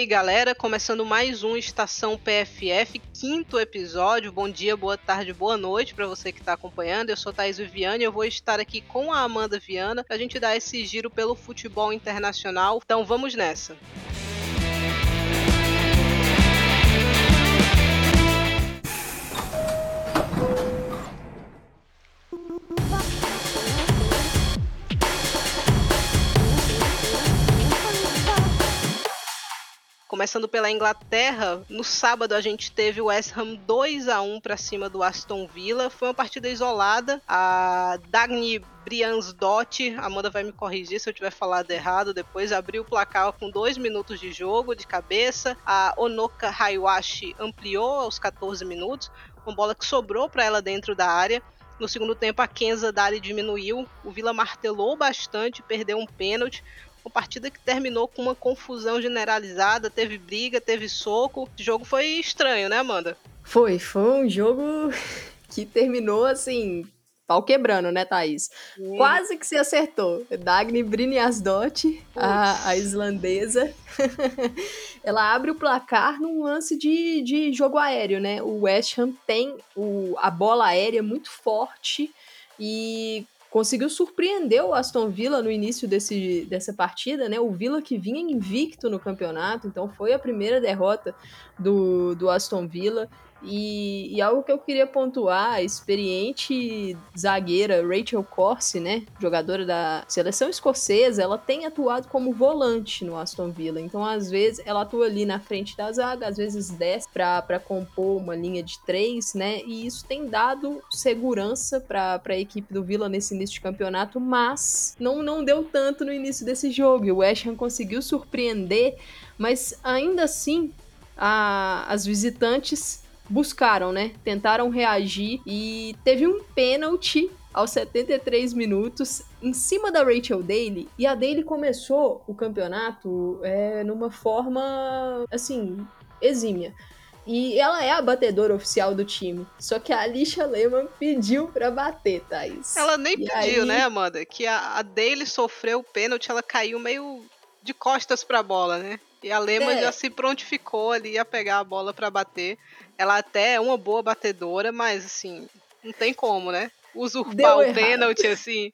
Aí, galera, começando mais um Estação PFF, quinto episódio. Bom dia, boa tarde, boa noite para você que está acompanhando. Eu sou Thaís Viviane e eu vou estar aqui com a Amanda Viana pra gente dar esse giro pelo futebol internacional. Então vamos nessa. Começando pela Inglaterra, no sábado a gente teve o West Ham 2 a 1 para cima do Aston Villa. Foi uma partida isolada. A Dagny Briansdott, Amanda vai me corrigir se eu tiver falado errado depois, abriu o placar com dois minutos de jogo de cabeça. A Onoka Haiwashi ampliou aos 14 minutos, uma bola que sobrou para ela dentro da área. No segundo tempo, a Kenza Dari diminuiu. O Villa martelou bastante, perdeu um pênalti. Uma partida que terminou com uma confusão generalizada, teve briga, teve soco. O jogo foi estranho, né, Amanda? Foi, foi um jogo que terminou assim, pau quebrando, né, Thaís? Quase que se acertou. Dagny Brynjasdott, a, a islandesa, ela abre o placar num lance de, de jogo aéreo, né? O West Ham tem o, a bola aérea muito forte e conseguiu surpreender o Aston Villa no início desse, dessa partida, né? O Villa que vinha invicto no campeonato, então foi a primeira derrota do, do Aston Villa. E, e, algo que eu queria pontuar, a experiente zagueira Rachel Corsi, né, jogadora da seleção escocesa, ela tem atuado como volante no Aston Villa. Então, às vezes, ela atua ali na frente da zaga, às vezes desce para compor uma linha de três, né, e isso tem dado segurança para a equipe do Villa nesse início de campeonato, mas não, não deu tanto no início desse jogo. E o West Ham conseguiu surpreender, mas ainda assim, a, as visitantes buscaram, né? Tentaram reagir e teve um pênalti aos 73 minutos em cima da Rachel Daly e a Daly começou o campeonato é, numa forma assim exímia. E ela é a batedora oficial do time. Só que a Alicia Lehman pediu pra bater, Thaís. Ela nem e pediu, aí... né, Amanda? Que a, a Daly sofreu o pênalti, ela caiu meio de costas pra bola, né? E a Lehman é. já se prontificou ali a pegar a bola para bater. Ela até é uma boa batedora, mas assim, não tem como, né? Usurpar o pênalti, assim,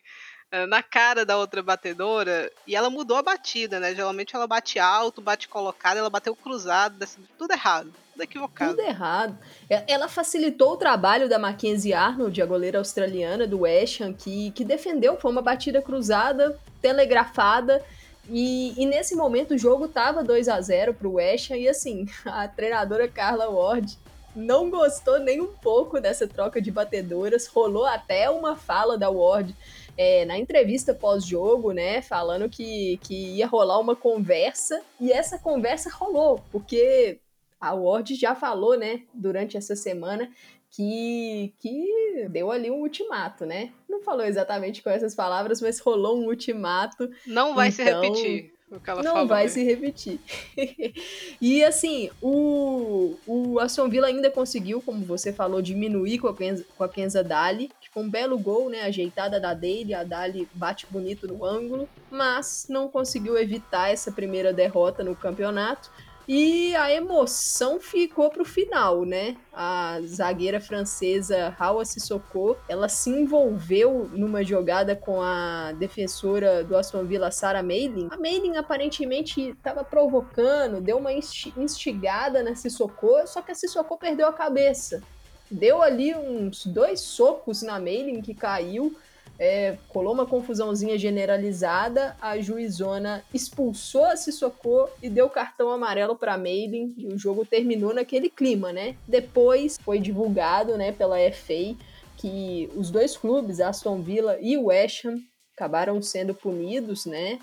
eh, na cara da outra batedora. E ela mudou a batida, né? Geralmente ela bate alto, bate colocado, ela bateu cruzado, tudo errado. Tudo equivocado. Tudo errado. Ela facilitou o trabalho da Mackenzie Arnold, a goleira australiana do West Ham, que, que defendeu. Foi uma batida cruzada, telegrafada. E, e, nesse momento o jogo tava 2 a 0 pro West Ham, e assim, a treinadora Carla Ward não gostou nem um pouco dessa troca de batedoras. Rolou até uma fala da Ward é, na entrevista pós-jogo, né? Falando que, que ia rolar uma conversa. E essa conversa rolou, porque a Ward já falou, né, durante essa semana, que, que deu ali um ultimato, né? Não falou exatamente com essas palavras, mas rolou um ultimato. Não vai então, se repetir não falou, vai né? se repetir. e assim, o, o Aston Villa ainda conseguiu, como você falou, diminuir com a, Kenza, com a Kenza Dali, que foi um belo gol, né? Ajeitada da Dale, a Dali bate bonito no ângulo, mas não conseguiu evitar essa primeira derrota no campeonato. E a emoção ficou pro final, né? A zagueira francesa Hawa Sissoko, ela se envolveu numa jogada com a defensora do Aston Villa, Sarah Meilin. A Meilin aparentemente estava provocando, deu uma instigada na Sissoko, só que a Sissoko perdeu a cabeça. Deu ali uns dois socos na Meilin que caiu é, colou uma confusãozinha generalizada, a juizona expulsou a Sissoko e deu cartão amarelo para Maiden e o jogo terminou naquele clima, né? Depois foi divulgado, né, pela FA que os dois clubes, Aston Villa e West Ham, acabaram sendo punidos, né?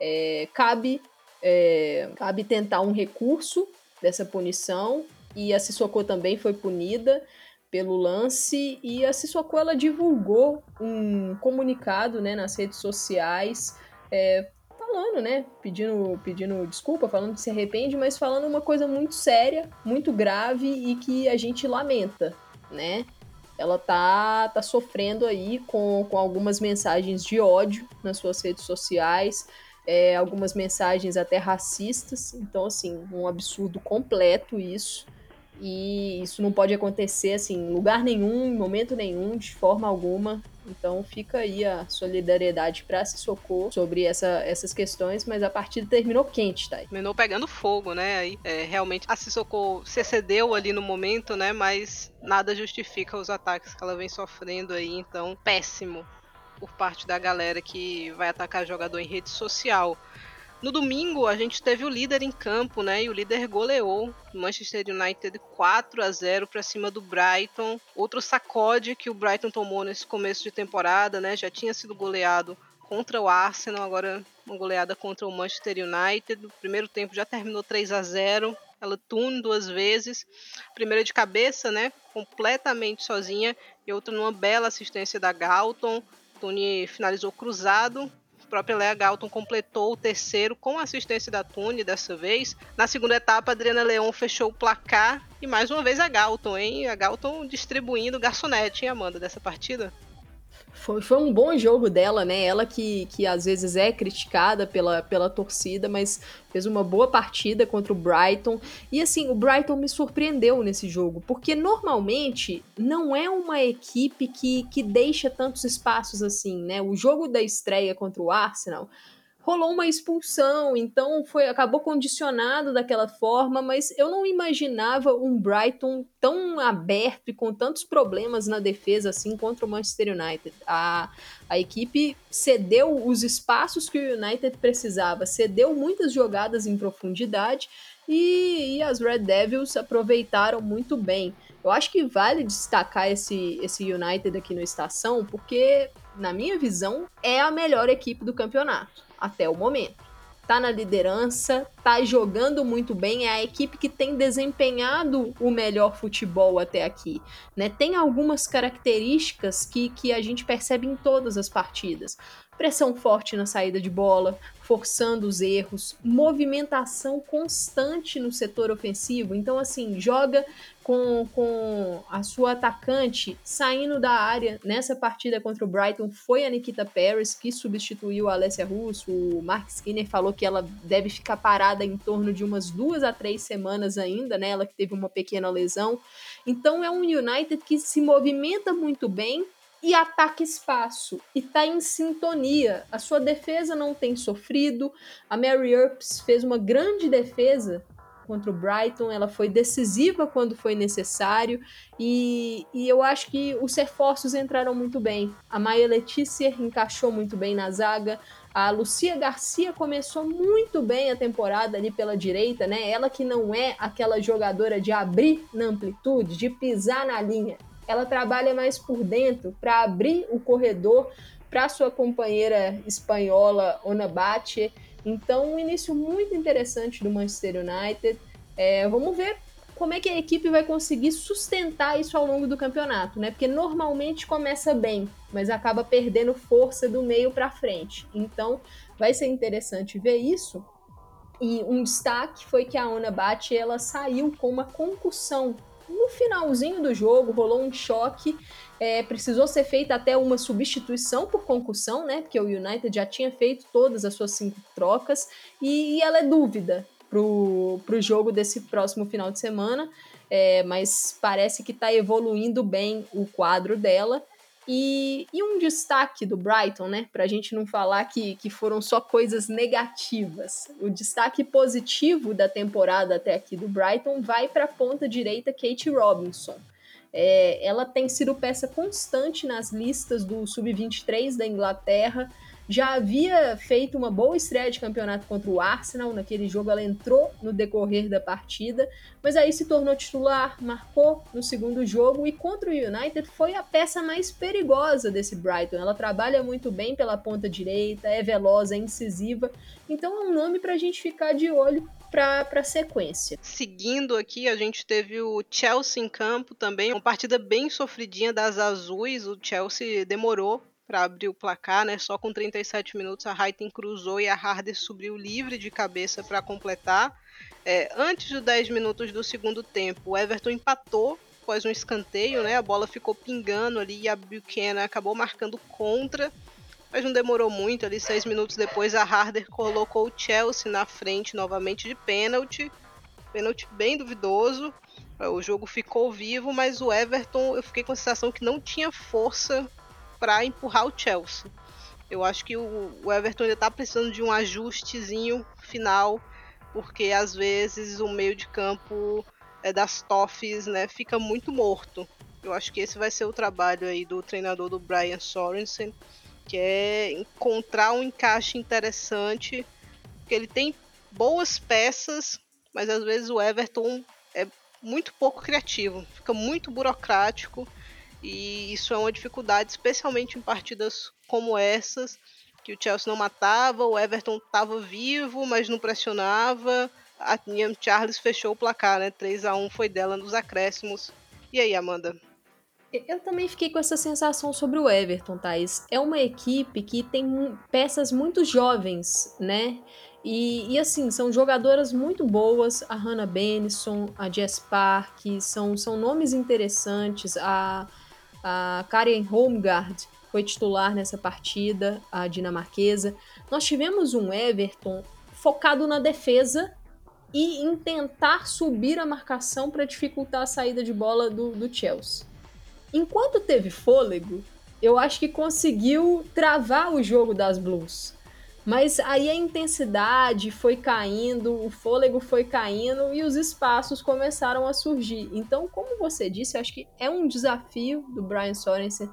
É, cabe, é, cabe tentar um recurso dessa punição e a Sissoko também foi punida pelo lance e a Sissoko ela divulgou um comunicado né, nas redes sociais é, falando, né, pedindo, pedindo desculpa, falando que se arrepende, mas falando uma coisa muito séria, muito grave e que a gente lamenta, né? Ela tá, tá sofrendo aí com, com algumas mensagens de ódio nas suas redes sociais, é, algumas mensagens até racistas. Então, assim, um absurdo completo isso. E isso não pode acontecer assim, em lugar nenhum, em momento nenhum, de forma alguma. Então fica aí a solidariedade para se socorro sobre essa, essas questões, mas a partida terminou quente, tá? Terminou pegando fogo, né? Aí é, realmente a Sissoko se excedeu ali no momento, né? Mas nada justifica os ataques que ela vem sofrendo aí, então péssimo por parte da galera que vai atacar jogador em rede social. No domingo, a gente teve o líder em campo, né? E o líder goleou Manchester United 4 a 0 para cima do Brighton. Outro sacode que o Brighton tomou nesse começo de temporada, né? Já tinha sido goleado contra o Arsenal, agora uma goleada contra o Manchester United. O primeiro tempo já terminou 3 a 0. Ela tune duas vezes. Primeira de cabeça, né? Completamente sozinha. E outra numa bela assistência da Galton. Tune finalizou cruzado própria Lea Galton completou o terceiro com assistência da Tune dessa vez. Na segunda etapa, Adriana Leon fechou o placar e mais uma vez a Galton, hein? A Galton distribuindo garçonete, hein, Amanda, dessa partida? Foi, foi um bom jogo dela, né? Ela que, que às vezes é criticada pela, pela torcida, mas fez uma boa partida contra o Brighton. E assim, o Brighton me surpreendeu nesse jogo, porque normalmente não é uma equipe que, que deixa tantos espaços assim, né? O jogo da estreia contra o Arsenal rolou uma expulsão, então foi acabou condicionado daquela forma, mas eu não imaginava um Brighton tão aberto e com tantos problemas na defesa assim contra o Manchester United. A, a equipe cedeu os espaços que o United precisava, cedeu muitas jogadas em profundidade e, e as Red Devils aproveitaram muito bem. Eu acho que vale destacar esse, esse United aqui no Estação, porque, na minha visão, é a melhor equipe do campeonato até o momento. Tá na liderança, tá jogando muito bem, é a equipe que tem desempenhado o melhor futebol até aqui. Né? Tem algumas características que, que a gente percebe em todas as partidas pressão forte na saída de bola, forçando os erros, movimentação constante no setor ofensivo. Então, assim, joga com, com a sua atacante saindo da área. Nessa partida contra o Brighton foi a Nikita Paris que substituiu a Alessia Russo. O Mark Skinner falou que ela deve ficar parada em torno de umas duas a três semanas ainda, né? Ela que teve uma pequena lesão. Então é um United que se movimenta muito bem, e ataca espaço e está em sintonia. A sua defesa não tem sofrido. A Mary Earps fez uma grande defesa contra o Brighton, ela foi decisiva quando foi necessário e, e eu acho que os reforços entraram muito bem. A Maia Letícia encaixou muito bem na zaga. A Lucia Garcia começou muito bem a temporada ali pela direita, né? Ela que não é aquela jogadora de abrir na amplitude, de pisar na linha ela trabalha mais por dentro para abrir o corredor para sua companheira espanhola Ona. Então, um início muito interessante do Manchester United. É, vamos ver como é que a equipe vai conseguir sustentar isso ao longo do campeonato, né? Porque normalmente começa bem, mas acaba perdendo força do meio para frente. Então, vai ser interessante ver isso. E um destaque foi que a Ona Bate ela saiu com uma concussão no finalzinho do jogo rolou um choque, é, precisou ser feita até uma substituição por concussão, né? Porque o United já tinha feito todas as suas cinco trocas e, e ela é dúvida pro, pro jogo desse próximo final de semana, é, mas parece que está evoluindo bem o quadro dela. E, e, um destaque do Brighton, né? Para a gente não falar que, que foram só coisas negativas. O destaque positivo da temporada até aqui do Brighton vai para a ponta direita Kate Robinson. É, ela tem sido peça constante nas listas do Sub-23 da Inglaterra já havia feito uma boa estreia de campeonato contra o Arsenal. Naquele jogo ela entrou no decorrer da partida, mas aí se tornou titular, marcou no segundo jogo e contra o United foi a peça mais perigosa desse Brighton. Ela trabalha muito bem pela ponta direita, é veloz, é incisiva. Então é um nome para a gente ficar de olho para a sequência. Seguindo aqui, a gente teve o Chelsea em campo também, uma partida bem sofridinha das azuis. O Chelsea demorou para abrir o placar, né? Só com 37 minutos a Raiten cruzou e a Harder subiu livre de cabeça para completar. É, antes dos 10 minutos do segundo tempo, o Everton empatou após um escanteio, né? A bola ficou pingando ali e a Buchanan acabou marcando contra. mas não demorou muito, ali seis minutos depois a Harder colocou o Chelsea na frente novamente de pênalti, pênalti bem duvidoso, o jogo ficou vivo, mas o Everton eu fiquei com a sensação que não tinha força para empurrar o Chelsea. Eu acho que o, Everton ainda está precisando de um ajustezinho final, porque às vezes o meio de campo é, das Toffees né, fica muito morto. Eu acho que esse vai ser o trabalho aí do treinador do Brian Sorensen, que é encontrar um encaixe interessante, porque ele tem boas peças, mas às vezes o Everton é muito pouco criativo, fica muito burocrático e isso é uma dificuldade, especialmente em partidas como essas, que o Chelsea não matava, o Everton estava vivo, mas não pressionava. A Niam Charles fechou o placar, né? 3 a 1 foi dela nos acréscimos. E aí, Amanda? Eu também fiquei com essa sensação sobre o Everton, Thais. É uma equipe que tem peças muito jovens, né? E, e, assim, são jogadoras muito boas. A Hannah Benison, a Jess Park, são, são nomes interessantes. A, a Karen Holmgard foi titular nessa partida, a dinamarquesa. Nós tivemos um Everton focado na defesa e em tentar subir a marcação para dificultar a saída de bola do, do Chelsea. Enquanto teve fôlego, eu acho que conseguiu travar o jogo das Blues. Mas aí a intensidade foi caindo, o fôlego foi caindo e os espaços começaram a surgir. Então, como você disse, acho que é um desafio do Brian Sorensen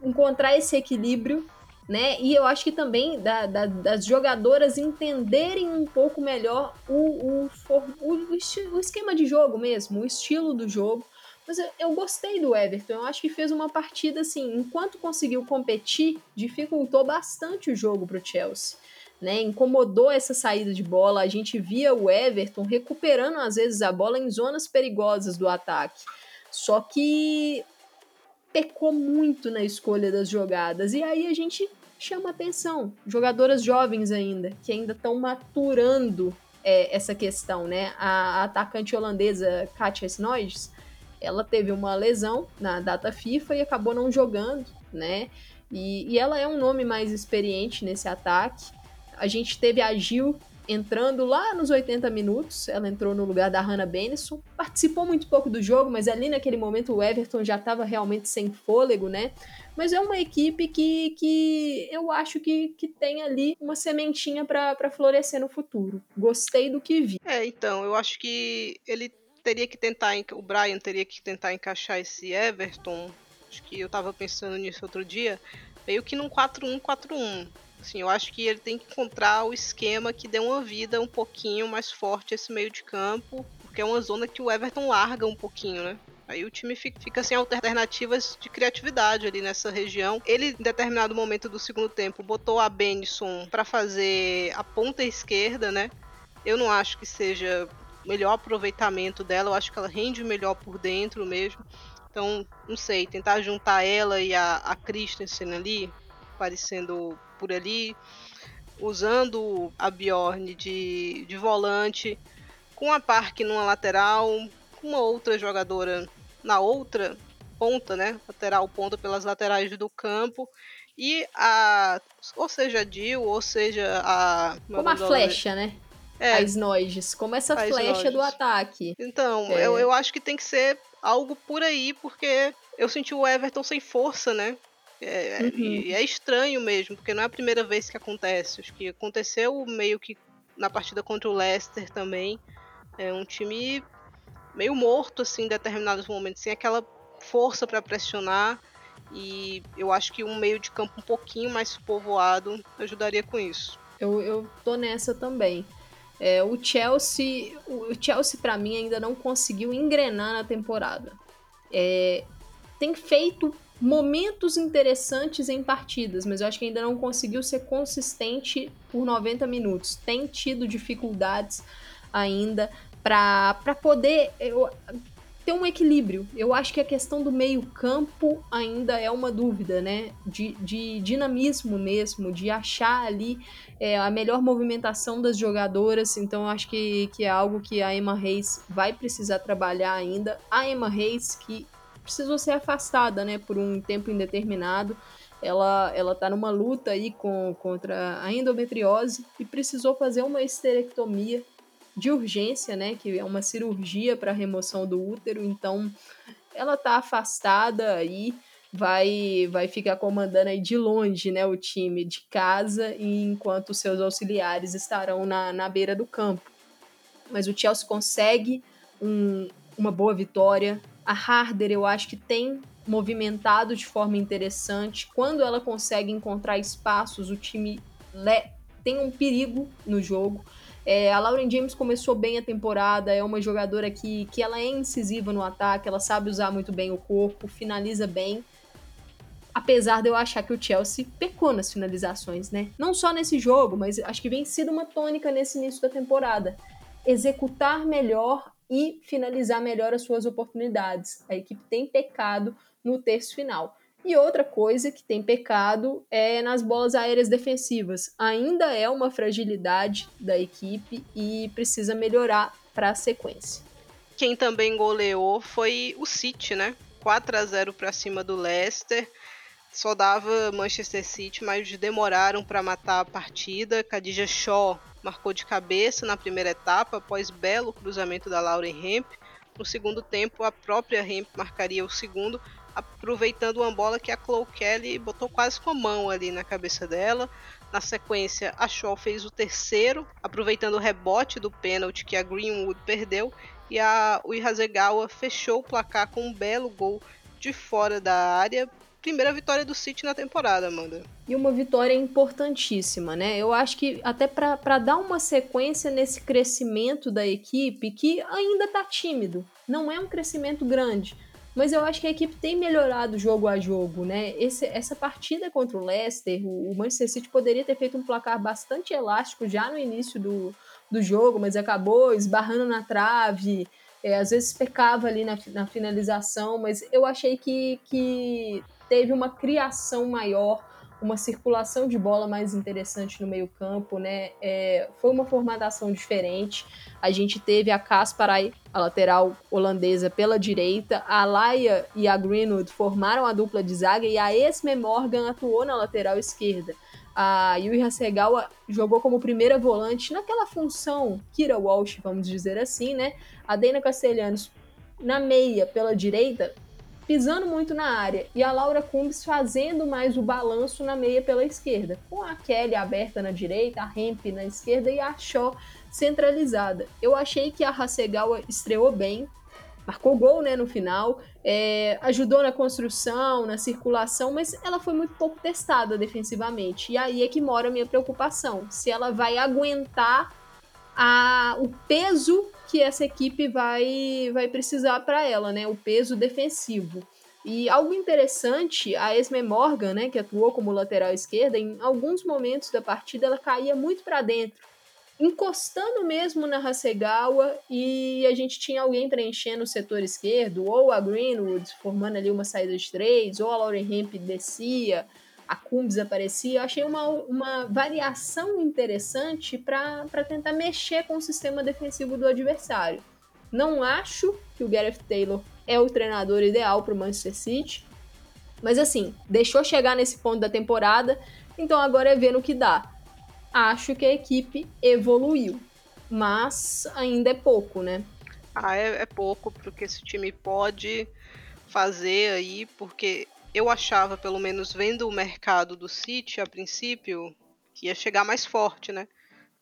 encontrar esse equilíbrio, né? E eu acho que também da, da, das jogadoras entenderem um pouco melhor o, o, o, o, esquema de jogo mesmo, o estilo do jogo mas eu, eu, gostei do Everton. Eu acho que fez uma partida assim, enquanto conseguiu competir, dificultou bastante o jogo para o Chelsea. Né, incomodou essa saída de bola. A gente via o Everton recuperando às vezes a bola em zonas perigosas do ataque. Só que pecou muito na escolha das jogadas. E aí a gente chama atenção. Jogadoras jovens ainda, que ainda estão maturando é, essa questão, né? A, a atacante holandesa Katja Snoijs, ela teve uma lesão na data FIFA e acabou não jogando, né? E, e ela é um nome mais experiente nesse ataque. A gente teve a Gil entrando lá nos 80 minutos, ela entrou no lugar da Hannah Benison, participou muito pouco do jogo, mas ali naquele momento o Everton já estava realmente sem fôlego, né? Mas é uma equipe que, que eu acho que, que tem ali uma sementinha para florescer no futuro. Gostei do que vi. É, então, eu acho que ele teria que tentar, o Brian teria que tentar encaixar esse Everton, acho que eu estava pensando nisso outro dia, meio que num 4-1-4-1. Assim, eu acho que ele tem que encontrar o esquema que dê uma vida um pouquinho mais forte esse meio de campo, porque é uma zona que o Everton larga um pouquinho, né? Aí o time fica, fica sem alternativas de criatividade ali nessa região. Ele, em determinado momento do segundo tempo, botou a Benison para fazer a ponta esquerda, né? Eu não acho que seja melhor aproveitamento dela. Eu acho que ela rende melhor por dentro mesmo. Então, não sei, tentar juntar ela e a, a Christensen ali, aparecendo por ali, usando a Bjorn de, de volante, com a Park numa lateral, com uma outra jogadora na outra ponta, né? Lateral ponta pelas laterais do campo. E a. Ou seja, a Jill, ou seja a. Como a flecha, né? É. as Noiges, como essa as flecha Noiges. do ataque. Então, é. eu, eu acho que tem que ser algo por aí, porque eu senti o Everton sem força, né? É, uhum. E é estranho mesmo, porque não é a primeira vez que acontece. Acho que aconteceu meio que na partida contra o Leicester também. É um time meio morto, assim, em determinados momentos, sem aquela força para pressionar. E eu acho que um meio de campo um pouquinho mais povoado ajudaria com isso. Eu, eu tô nessa também. É, o Chelsea, o Chelsea para mim ainda não conseguiu engrenar na temporada. É, tem feito momentos interessantes em partidas, mas eu acho que ainda não conseguiu ser consistente por 90 minutos. Tem tido dificuldades ainda para poder. Eu, ter um equilíbrio. Eu acho que a questão do meio-campo ainda é uma dúvida, né? De, de dinamismo mesmo, de achar ali é, a melhor movimentação das jogadoras. Então, eu acho que, que é algo que a Emma Reis vai precisar trabalhar ainda. A Emma Reis, que precisou ser afastada, né, por um tempo indeterminado. ela, ela tá numa luta aí com, contra a endometriose e precisou fazer uma esterectomia de urgência, né? Que é uma cirurgia para remoção do útero, então ela tá afastada aí, vai vai ficar comandando aí de longe, né, o time de casa, enquanto seus auxiliares estarão na, na beira do campo. Mas o Chelsea consegue um, uma boa vitória. A Harder, eu acho que tem movimentado de forma interessante. Quando ela consegue encontrar espaços, o time tem um perigo no jogo. É, a Lauren James começou bem a temporada, é uma jogadora que, que ela é incisiva no ataque, ela sabe usar muito bem o corpo, finaliza bem. Apesar de eu achar que o Chelsea pecou nas finalizações, né? Não só nesse jogo, mas acho que vem sido uma tônica nesse início da temporada. Executar melhor e finalizar melhor as suas oportunidades. A equipe tem pecado no terço final. E outra coisa que tem pecado é nas bolas aéreas defensivas. Ainda é uma fragilidade da equipe e precisa melhorar para a sequência. Quem também goleou foi o City, né? 4 a 0 para cima do Leicester. Só dava Manchester City, mas demoraram para matar a partida. Khadija Shaw marcou de cabeça na primeira etapa, após belo cruzamento da Lauren Hemp. No segundo tempo, a própria Hemp marcaria o segundo, aproveitando uma bola que a Chloe Kelly botou quase com a mão ali na cabeça dela. Na sequência, a Shaw fez o terceiro, aproveitando o rebote do pênalti que a Greenwood perdeu, e a Hasegawa fechou o placar com um belo gol de fora da área. Primeira vitória do City na temporada, Amanda. E uma vitória importantíssima, né? Eu acho que até para dar uma sequência nesse crescimento da equipe, que ainda tá tímido, não é um crescimento grande mas eu acho que a equipe tem melhorado jogo a jogo, né? Esse, essa partida contra o Leicester, o, Manchester City poderia ter feito um placar bastante elástico já no início do, do jogo, mas acabou esbarrando na trave, é, às vezes pecava ali na, na finalização, mas eu achei que, que teve uma criação maior uma circulação de bola mais interessante no meio-campo, né? É, foi uma formatação diferente. A gente teve a Kasparay, a lateral holandesa, pela direita, a Laia e a Greenwood formaram a dupla de zaga e a Esme Morgan atuou na lateral esquerda. A Yui Hasegawa jogou como primeira volante naquela função Kira Walsh, vamos dizer assim, né? A Dana Castelhanos na meia pela direita pisando muito na área, e a Laura Cumbs fazendo mais o balanço na meia pela esquerda, com a Kelly aberta na direita, a Hemp na esquerda e a Shaw centralizada. Eu achei que a Hasegawa estreou bem, marcou gol né, no final, é, ajudou na construção, na circulação, mas ela foi muito pouco testada defensivamente. E aí é que mora a minha preocupação: se ela vai aguentar a, o peso que essa equipe vai, vai precisar para ela, né? O peso defensivo. E algo interessante, a Esme Morgan, né, que atuou como lateral esquerda, em alguns momentos da partida ela caía muito para dentro, encostando mesmo na Hasegawa e a gente tinha alguém preenchendo o setor esquerdo, ou a Greenwood formando ali uma saída de três, ou a Lauren Hemp descia, a Cumbs aparecia. Eu achei uma, uma variação interessante para tentar mexer com o sistema defensivo do adversário. Não acho que o Gareth Taylor é o treinador ideal para o Manchester City, mas assim, deixou chegar nesse ponto da temporada, então agora é ver no que dá. Acho que a equipe evoluiu, mas ainda é pouco, né? Ah, é, é pouco porque esse time pode fazer aí, porque eu achava, pelo menos vendo o mercado do City a princípio, que ia chegar mais forte, né?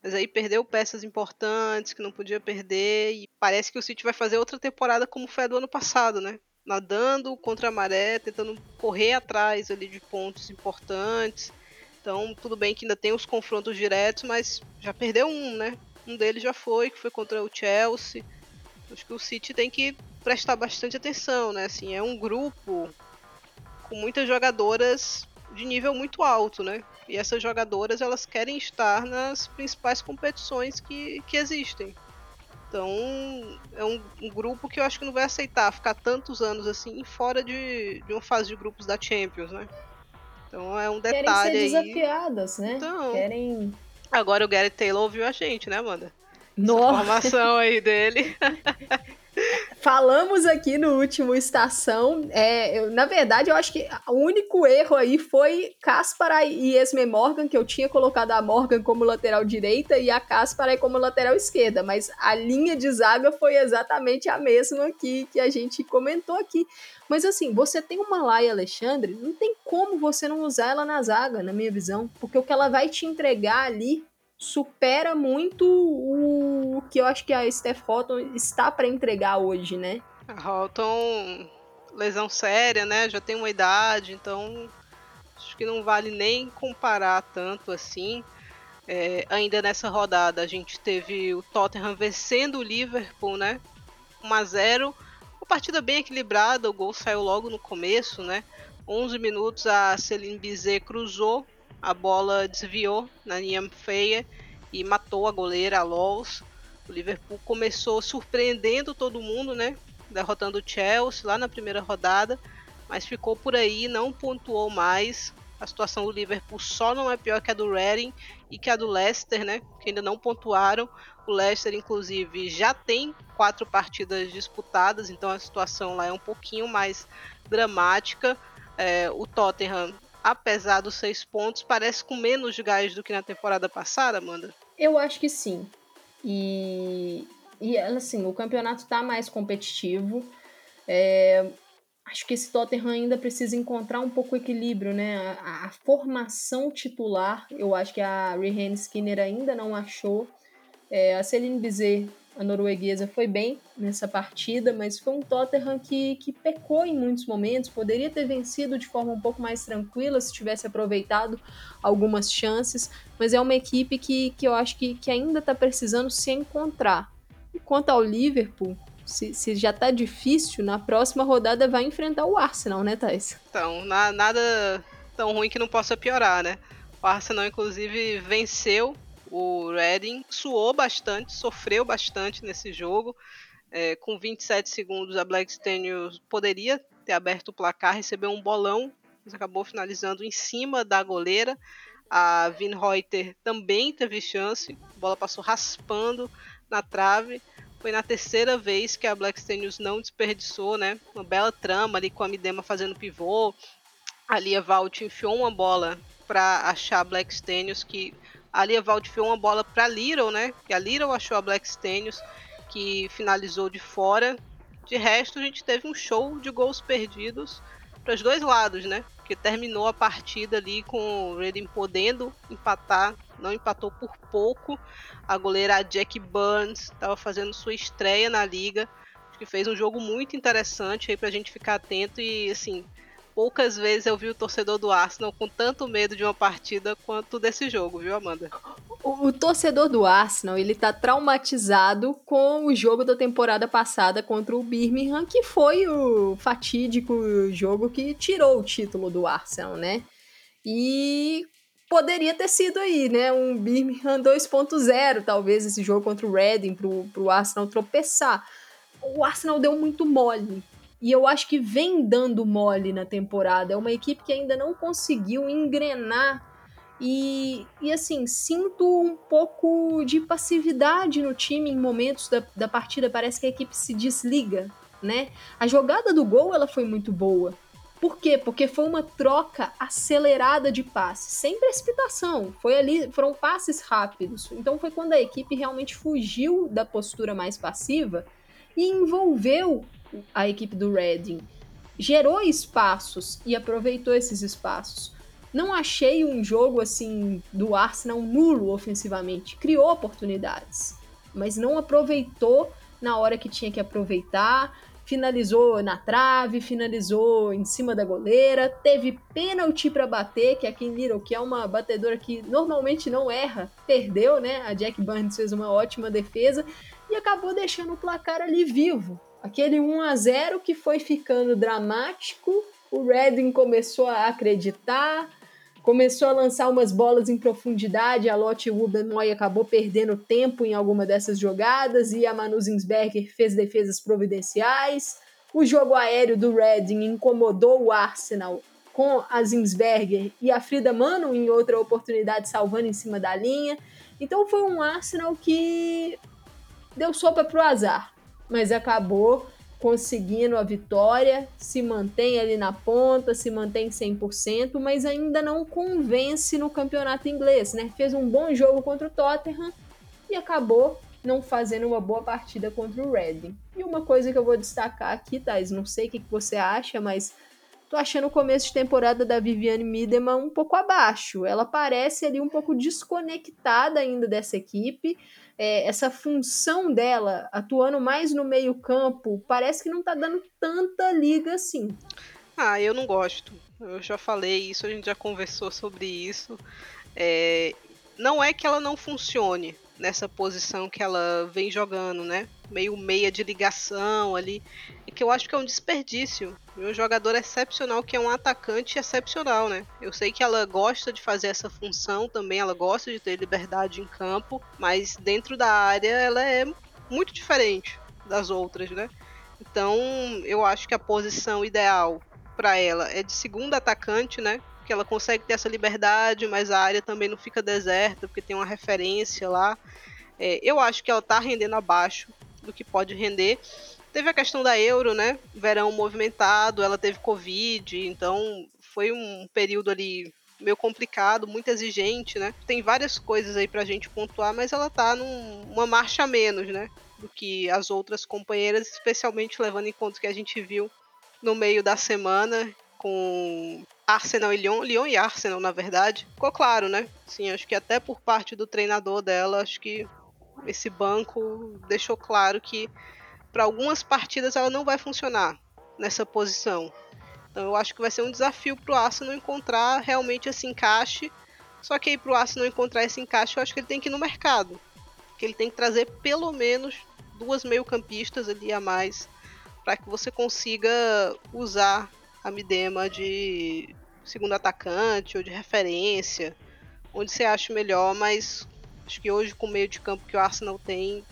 Mas aí perdeu peças importantes que não podia perder e parece que o City vai fazer outra temporada como foi a do ano passado, né? Nadando contra a maré, tentando correr atrás ali de pontos importantes. Então, tudo bem que ainda tem os confrontos diretos, mas já perdeu um, né? Um deles já foi, que foi contra o Chelsea. Acho que o City tem que prestar bastante atenção, né? Assim, é um grupo com muitas jogadoras de nível muito alto, né? E essas jogadoras elas querem estar nas principais competições que, que existem. Então é um, um, grupo que eu acho que não vai aceitar ficar tantos anos assim fora de, de uma fase de grupos da Champions, né? Então é um detalhe Querem ser desafiadas, aí. né? Então, Querem. Agora o Gary Taylor ouviu a gente, né, Amanda? Nossa. Essa formação aí dele. falamos aqui no último Estação. É, eu, na verdade, eu acho que o único erro aí foi Caspara e Esme Morgan, que eu tinha colocado a Morgan como lateral direita e a Caspara como lateral esquerda. Mas a linha de zaga foi exatamente a mesma que, que a gente comentou aqui. Mas assim, você tem uma Laia Alexandre, não tem como você não usar ela na zaga, na minha visão. Porque o que ela vai te entregar ali supera muito o, que eu acho que a Steph Houghton está para entregar hoje, né? A Houghton, lesão séria, né? Já tem uma idade, então acho que não vale nem comparar tanto assim. É, ainda nessa rodada a gente teve o Tottenham vencendo o Liverpool, né? 1 a 0 uma partida bem equilibrada, o gol saiu logo no começo, né? 11 minutos a Celine Bizet cruzou a bola desviou na linha feia e matou a goleira, a Lols. O Liverpool começou surpreendendo todo mundo, né? Derrotando o Chelsea lá na primeira rodada, mas ficou por aí, não pontuou mais. A situação do Liverpool só não é pior que a do Reading e que a do Leicester, né? Que ainda não pontuaram. O Leicester, inclusive, já tem quatro partidas disputadas, então a situação lá é um pouquinho mais dramática. É, o Tottenham apesar dos seis pontos, parece com menos gás do que na temporada passada, Amanda? Eu acho que sim. E, e assim, o campeonato está mais competitivo. É, acho que esse Tottenham ainda precisa encontrar um pouco o equilíbrio, né? A, a formação titular, eu acho que a Rihanna Skinner ainda não achou. É, a Celine Bizet a norueguesa foi bem nessa partida, mas foi um Tottenham que, que pecou em muitos momentos, poderia ter vencido de forma um pouco mais tranquila se tivesse aproveitado algumas chances, mas é uma equipe que, que eu acho que, que ainda está precisando se encontrar. E quanto ao Liverpool, se, se já está difícil, na próxima rodada vai enfrentar o Arsenal, né, Thais? Então, na, nada tão ruim que não possa piorar, né? O Arsenal, inclusive, venceu o Reading suou bastante, sofreu bastante nesse jogo. É, com 27 segundos, a Black Stenius poderia ter aberto o placar, recebeu um bolão, mas acabou finalizando em cima da goleira. A Vin Reuter também teve chance, a bola passou raspando na trave. Foi na terceira vez que a Black Stenius não desperdiçou, né? Uma bela trama ali com a Midema fazendo pivô. Ali a Valt enfiou uma bola para achar a Black Stenius, que a Lia enfiou uma bola para Little, né? Que a Little achou a Black Stenius, que finalizou de fora. De resto, a gente teve um show de gols perdidos para os dois lados, né? Que terminou a partida ali com o Reading podendo empatar, não empatou por pouco. A goleira Jack Burns estava fazendo sua estreia na liga, que fez um jogo muito interessante aí para a gente ficar atento e assim poucas vezes eu vi o torcedor do Arsenal com tanto medo de uma partida quanto desse jogo, viu, Amanda? O, o, torcedor do Arsenal, ele tá traumatizado com o jogo da temporada passada contra o Birmingham, que foi o fatídico jogo que tirou o título do Arsenal, né? E poderia ter sido aí, né? Um Birmingham 2.0, talvez, esse jogo contra o Reading, pro, pro Arsenal tropeçar. O Arsenal deu muito mole e eu acho que vem dando mole na temporada. É uma equipe que ainda não conseguiu engrenar. E, e assim, sinto um pouco de passividade no time em momentos da, da partida. Parece que a equipe se desliga, né? A jogada do gol ela foi muito boa. Por quê? Porque foi uma troca acelerada de passes, sem precipitação. Foi ali, foram passes rápidos. Então foi quando a equipe realmente fugiu da postura mais passiva e envolveu a equipe do Reading gerou espaços e aproveitou esses espaços. Não achei um jogo assim do Arsenal nulo ofensivamente. Criou oportunidades, mas não aproveitou na hora que tinha que aproveitar. Finalizou na trave, finalizou em cima da goleira, teve pênalti para bater, que é a Kim Little, que é uma batedora que normalmente não erra, perdeu, né? A Jack Burns fez uma ótima defesa e acabou deixando o placar ali vivo. Aquele 1 a 0 que foi ficando dramático, o Redding começou a acreditar, começou a lançar umas bolas em profundidade, a Lotte Wubbenmoy acabou perdendo tempo em alguma dessas jogadas e a Manu Zinsberger fez defesas providenciais. O jogo aéreo do Redding incomodou o Arsenal com a Zinsberger e a Frida Mano em outra oportunidade salvando em cima da linha. Então foi um Arsenal que deu sopa pro azar mas acabou conseguindo a vitória, se mantém ali na ponta, se mantém 100%, mas ainda não convence no campeonato inglês, né? Fez um bom jogo contra o Tottenham e acabou não fazendo uma boa partida contra o Reading. E uma coisa que eu vou destacar aqui, Thais, não sei o que você acha, mas tô achando o começo de temporada da Viviane Miedema um pouco abaixo. Ela parece ali um pouco desconectada ainda dessa equipe é, essa função dela, atuando mais no meio-campo, parece que não tá dando tanta liga assim. Ah, eu não gosto. Eu já falei isso, a gente já conversou sobre isso. É, não é que ela não funcione nessa posição que ela vem jogando, né? Meio meia de ligação ali. Que eu acho que é um desperdício. um jogador excepcional que é um atacante excepcional, né? Eu sei que ela gosta de fazer essa função também, ela gosta de ter liberdade em campo, mas dentro da área ela é muito diferente das outras, né? Então, eu acho que a posição ideal para ela é de segunda atacante, né? que ela consegue ter essa liberdade, mas a área também não fica deserta, porque tem uma referência lá. É, eu acho que ela tá rendendo abaixo do que pode render. Teve a questão da Euro, né? Verão movimentado, ela teve Covid, então foi um período ali meio complicado, muito exigente, né? Tem várias coisas aí pra gente pontuar, mas ela tá numa marcha a menos, né? Do que as outras companheiras, especialmente levando em conta que a gente viu no meio da semana com Arsenal e Lyon, Lyon e Arsenal, na verdade, ficou claro, né? Sim, acho que até por parte do treinador dela, acho que esse banco deixou claro que para algumas partidas ela não vai funcionar nessa posição. Então eu acho que vai ser um desafio para o Arsenal encontrar realmente esse encaixe. Só que aí para o Arsenal encontrar esse encaixe, eu acho que ele tem que ir no mercado. Que ele tem que trazer pelo menos duas meio-campistas ali a mais para que você consiga usar a Midema de segundo atacante ou de referência, onde você acha melhor, mas acho que hoje com o meio de campo que o Arsenal tem,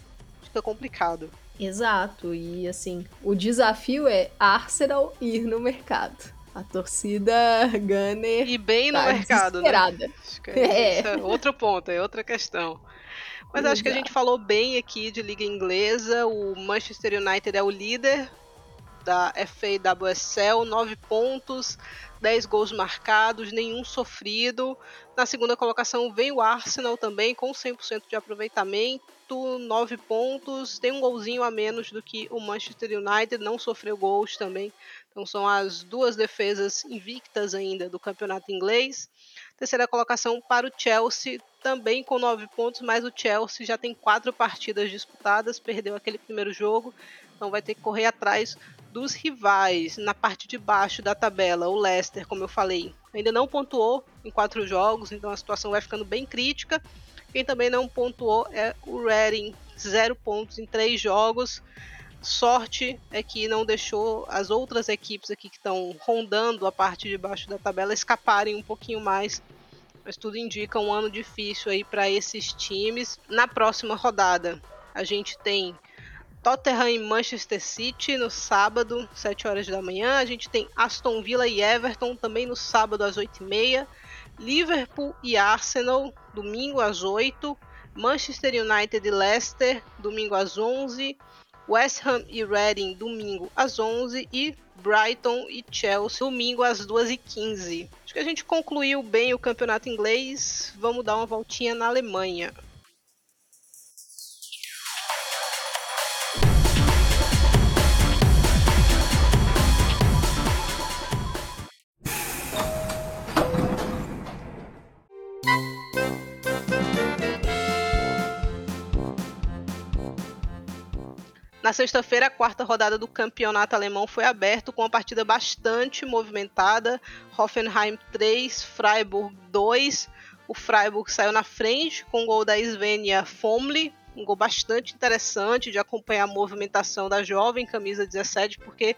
fica complicado. Exato, e assim, o desafio é Arsenal ir no mercado. A torcida Gunner. E bem no tá mercado, né? É, é. é outro ponto, é outra questão. Mas Exato. acho que a gente falou bem aqui de Liga Inglesa. O Manchester United é o líder da FAWSL, 9 pontos, 10 gols marcados, nenhum sofrido. Na segunda colocação vem o Arsenal também, com 100% de aproveitamento, 9 pontos, tem um golzinho a menos do que o Manchester United, não sofreu gols também. Então são as duas defesas invictas ainda do campeonato inglês. Terceira colocação para o Chelsea, também com 9 pontos, mas o Chelsea já tem quatro partidas disputadas, perdeu aquele primeiro jogo, então vai ter que correr atrás dos rivais na parte de baixo da tabela, o Leicester, como eu falei, ainda não pontuou em quatro jogos, então a situação vai ficando bem crítica. Quem também não pontuou é o Reading, zero pontos em três jogos. Sorte é que não deixou as outras equipes aqui que estão rondando a parte de baixo da tabela escaparem um pouquinho mais. Mas tudo indica um ano difícil aí para esses times. Na próxima rodada, a gente tem Tottenham e Manchester City no sábado, 7 horas da manhã. A gente tem Aston Villa e Everton também no sábado às 8h30. Liverpool e Arsenal, domingo às 8 Manchester United e Leicester, domingo às 11 West Ham e Reading, domingo às 11 e Brighton e Chelsea, domingo às 2h15. Acho que a gente concluiu bem o campeonato inglês. Vamos dar uma voltinha na Alemanha. Sexta-feira, a quarta rodada do campeonato alemão foi aberta com uma partida bastante movimentada. Hoffenheim 3, Freiburg 2. O Freiburg saiu na frente com o gol da Svenja Fomli, um gol bastante interessante de acompanhar a movimentação da jovem camisa 17, porque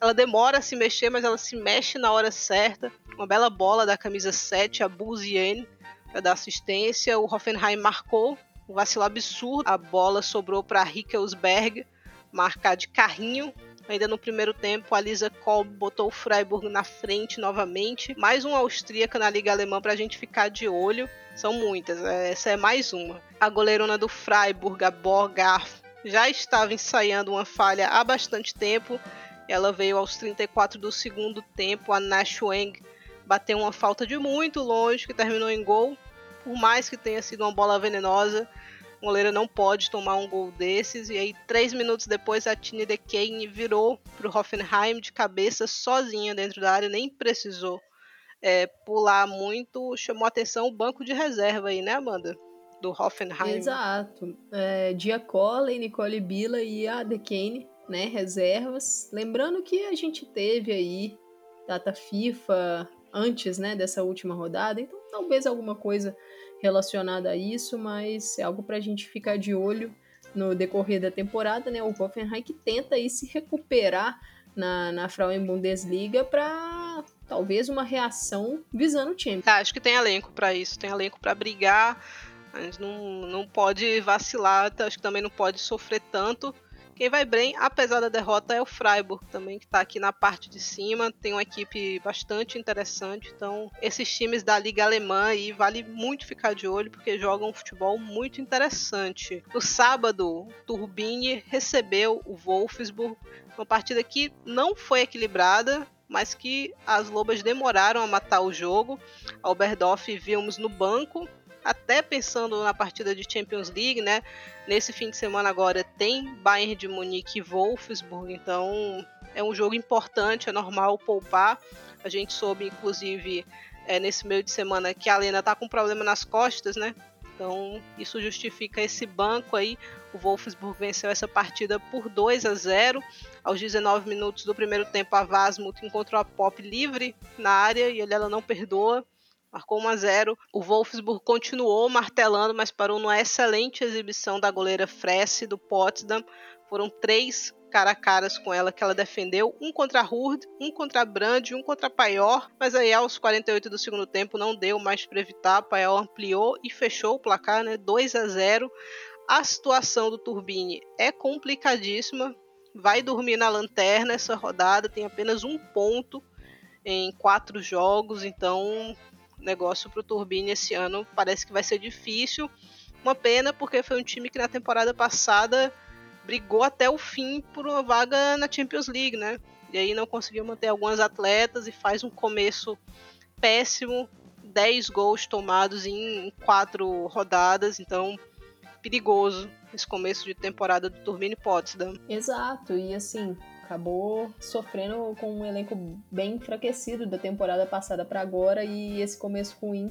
ela demora a se mexer, mas ela se mexe na hora certa. Uma bela bola da camisa 7, a Buzien, para dar assistência. O Hoffenheim marcou um vacilo absurdo. A bola sobrou para Rickelsberg, marcar de carrinho. Ainda no primeiro tempo, a Lisa Kolb botou o Freiburg na frente novamente. Mais um austríaca na Liga Alemã para a gente ficar de olho. São muitas, é, essa é mais uma. A goleirona do Freiburg, a Borgarf, já estava ensaiando uma falha há bastante tempo. Ela veio aos 34 do segundo tempo. A Nash Wang bateu uma falta de muito longe que terminou em gol. Por mais que tenha sido uma bola venenosa, o goleiro não pode tomar um gol desses. E aí, três minutos depois, a Tine de Kane virou para o Hoffenheim de cabeça sozinha dentro da área, nem precisou é, pular muito. Chamou atenção o banco de reserva aí, né, Amanda? Do Hoffenheim. Exato. É, Diacole, Nicole Bila e a De Kane, né, reservas. Lembrando que a gente teve aí data FIFA antes, né, dessa última rodada, então talvez alguma coisa relacionada a isso, mas é algo para a gente ficar de olho no decorrer da temporada, né? O Hoffenheim que tenta aí se recuperar na, na Frauen Bundesliga para talvez uma reação visando o time. Ah, acho que tem elenco para isso, tem elenco para brigar, mas não, não pode vacilar, acho que também não pode sofrer tanto quem vai bem, apesar da derrota, é o Freiburg também, que está aqui na parte de cima. Tem uma equipe bastante interessante. Então, esses times da Liga Alemã aí vale muito ficar de olho, porque jogam um futebol muito interessante. No sábado, Turbine recebeu o Wolfsburg, uma partida que não foi equilibrada, mas que as Lobas demoraram a matar o jogo. Alberdorf vimos no banco, até pensando na partida de Champions League, né? Nesse fim de semana agora tem Bayern de Munique e Wolfsburg, então é um jogo importante, é normal poupar. A gente soube, inclusive, é, nesse meio de semana que a Lena tá com problema nas costas, né? Então isso justifica esse banco aí. O Wolfsburg venceu essa partida por 2 a 0. Aos 19 minutos do primeiro tempo, a Vasmut encontrou a Pop livre na área e ela não perdoa marcou 1 a 0. O Wolfsburg continuou martelando, mas parou numa excelente exibição da goleira Fresse do Potsdam. Foram três cara a caras com ela que ela defendeu, um contra a Hurd, um contra a Brand, um contra a Paior, mas aí aos 48 do segundo tempo não deu mais para evitar, a Paior ampliou e fechou o placar, né, 2 a 0. A situação do Turbine é complicadíssima, vai dormir na lanterna essa rodada, tem apenas um ponto em quatro jogos, então negócio para o Turbine esse ano parece que vai ser difícil. Uma pena, porque foi um time que na temporada passada brigou até o fim por uma vaga na Champions League, né? E aí não conseguiu manter algumas atletas e faz um começo péssimo. 10 gols tomados em quatro rodadas, então perigoso esse começo de temporada do Turbine Potsdam. Exato, e assim, acabou sofrendo com um elenco bem enfraquecido da temporada passada para agora e esse começo ruim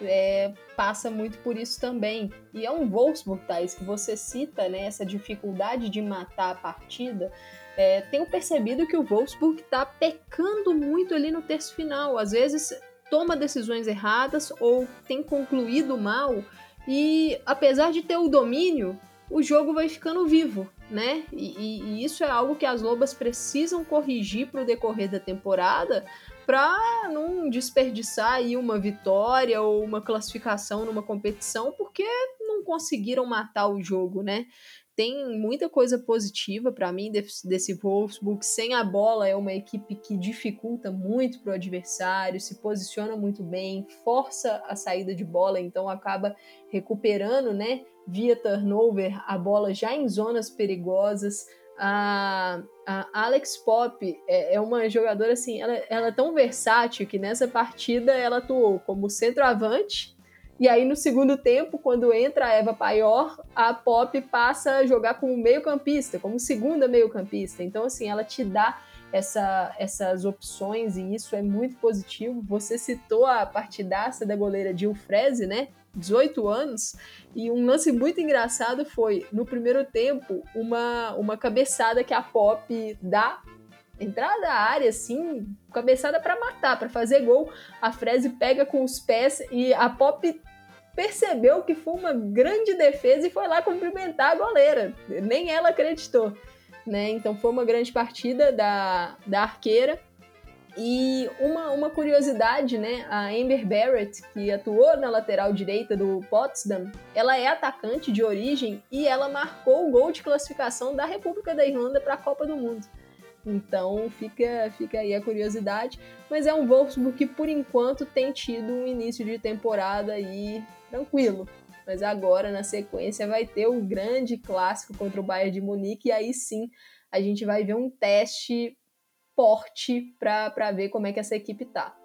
é, passa muito por isso também. E é um Wolfsburg, Thais, que você cita, né, essa dificuldade de matar a partida. É, tenho percebido que o Wolfsburg está pecando muito ali no terço final. Às vezes toma decisões erradas ou tem concluído mal. E apesar de ter o domínio, o jogo vai ficando vivo né? E, e, isso é algo que as Lobas precisam corrigir para o decorrer da temporada para não desperdiçar aí uma vitória ou uma classificação numa competição porque não conseguiram matar o jogo, né? Tem muita coisa positiva para mim desse, desse Wolfsburg. Sem a bola é uma equipe que dificulta muito para o adversário, se posiciona muito bem, força a saída de bola, então acaba recuperando, né? Via turnover a bola já em zonas perigosas. A, a Alex Pop é, é, uma jogadora assim, ela, ela é tão versátil que nessa partida ela atuou como centroavante. E aí no segundo tempo, quando entra a Eva Paior, a Pop passa a jogar como meio-campista, como segunda meio-campista. Então assim, ela te dá essa, essas opções e isso é muito positivo. Você citou a partidaça da goleira Gil Freze, né? 18 anos, e um lance muito engraçado foi, no primeiro tempo, uma, uma cabeçada que a Pop dá, entrada da área, assim, cabeçada para matar, para fazer gol, a Freze pega com os pés e a Pop percebeu que foi uma grande defesa e foi lá cumprimentar a goleira, nem ela acreditou, né, então foi uma grande partida da, da arqueira, e uma, uma curiosidade, né? A Amber Barrett, que atuou na lateral direita do Potsdam, ela é atacante de origem e ela marcou o gol de classificação da República da Irlanda para a Copa do Mundo. Então fica, fica aí a curiosidade. Mas é um Wolfsburg que por enquanto tem tido um início de temporada aí tranquilo. Mas agora, na sequência, vai ter o grande clássico contra o Bayern de Munique, e aí sim a gente vai ver um teste forte para ver como é que essa equipe tá.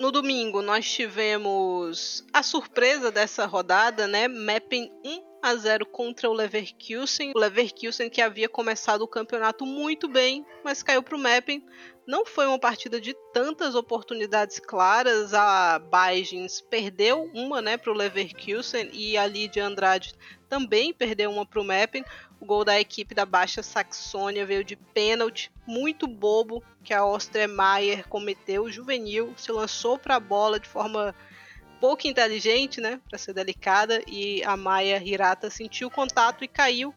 No domingo, nós tivemos a surpresa dessa rodada, né? Mapping 1 a 0 contra o Leverkusen. O Leverkusen que havia começado o campeonato muito bem, mas caiu para o Mapping. Não foi uma partida de tantas oportunidades claras. A Baijins perdeu uma né, para o Leverkusen e a Lídia Andrade também perdeu uma para o Mapping. O gol da equipe da Baixa Saxônia veio de pênalti muito bobo que a Austria Maier cometeu, juvenil, se lançou para a bola de forma pouco inteligente, né, para ser delicada, e a Maia Hirata sentiu o contato e caiu.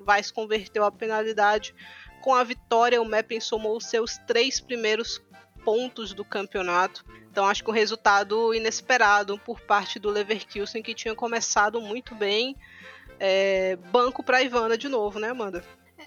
Weiss converteu a penalidade. Com a vitória, o Meppen somou seus três primeiros pontos do campeonato. Então acho que um resultado inesperado por parte do Leverkusen, que tinha começado muito bem é, banco para Ivana de novo, né, Amanda?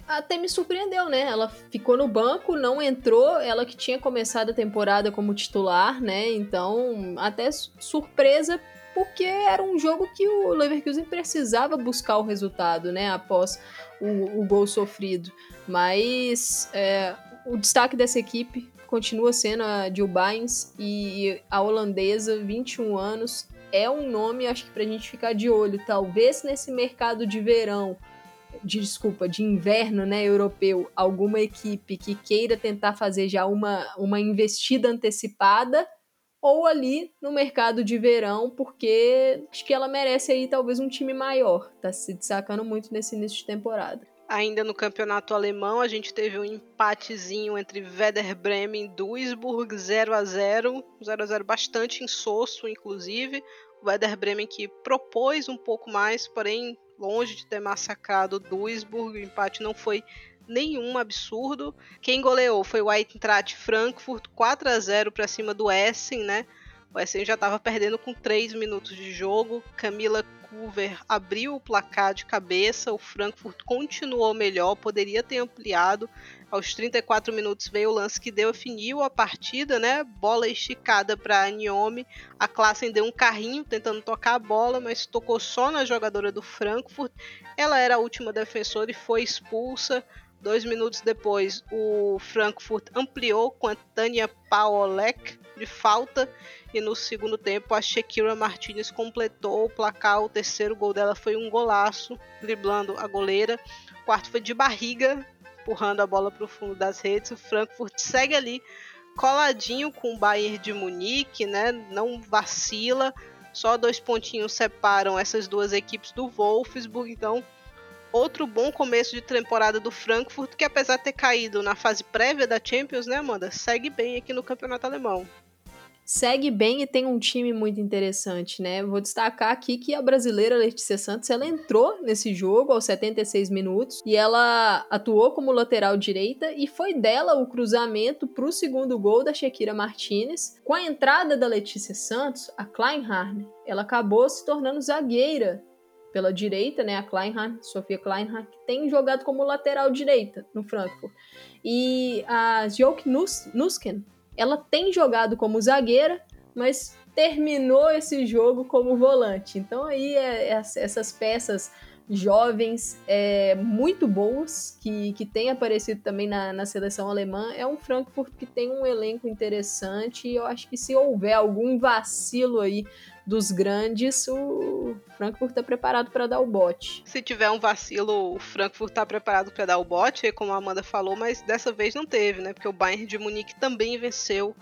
Até me surpreendeu, né? Ela ficou no banco, não entrou, ela que tinha começado a temporada como titular, né? Então, até surpresa, porque era um jogo que o Leverkusen precisava buscar o resultado, né? Após o, o gol sofrido. Mas é, o destaque dessa equipe continua sendo a Jill Bynes e a holandesa, 21 anos, é um nome, acho que pra gente ficar de olho. Talvez nesse mercado de verão, de, desculpa, de inverno, né, europeu, alguma equipe que queira tentar fazer já uma, uma investida antecipada, ou ali no mercado de verão, porque acho que ela merece aí talvez um time maior. Tá se destacando muito nesse início de temporada. Ainda no campeonato alemão, a gente teve um empatezinho entre Werder Bremen e Duisburg, 0 a 0 0 a 0 bastante insosso, inclusive. O Werder Bremen que propôs um pouco mais, porém longe de ter massacrado Duisburg. O empate não foi nenhum absurdo. Quem goleou foi o Eintracht Frankfurt, 4 a 0 para cima do Essen, né? O Essen já estava perdendo com 3 minutos de jogo. Camila Vancouver abriu o placar de cabeça, o Frankfurt continuou melhor, poderia ter ampliado. Aos 34 minutos veio o lance que definiu a partida, né? Bola esticada para a Niomi. A Klassen deu um carrinho tentando tocar a bola, mas tocou só na jogadora do Frankfurt. Ela era a última defensora e foi expulsa. Dois minutos depois, o Frankfurt ampliou com a Tânia Paolek de falta e no segundo tempo, a Shakira Martinez completou o placar. O terceiro gol dela foi um golaço, driblando a goleira. O quarto foi de barriga, empurrando a bola para o fundo das redes. O Frankfurt segue ali coladinho com o Bayern de Munique, né? Não vacila. Só dois pontinhos separam essas duas equipes do Wolfsburg. Então, outro bom começo de temporada do Frankfurt, que apesar de ter caído na fase prévia da Champions, né, Amanda? Segue bem aqui no campeonato alemão segue bem e tem um time muito interessante, né? Vou destacar aqui que a brasileira Letícia Santos, ela entrou nesse jogo aos 76 minutos e ela atuou como lateral direita e foi dela o cruzamento para o segundo gol da Shakira Martinez. Com a entrada da Letícia Santos, a Kleinhardt, ela acabou se tornando zagueira pela direita, né? A Kleinhardt, Sofia Kleinhardt, que tem jogado como lateral direita no Frankfurt. E a Joke Nusken, ela tem jogado como zagueira, mas terminou esse jogo como volante. Então aí é, é, essas peças jovens é, muito boas que, que têm aparecido também na, na seleção alemã. É um Frankfurt que tem um elenco interessante e eu acho que se houver algum vacilo aí dos grandes, o Frankfurt está preparado para dar o bote. Se tiver um vacilo, o Frankfurt está preparado para dar o bote, como a Amanda falou, mas dessa vez não teve, né? Porque o Bayern de Munique também venceu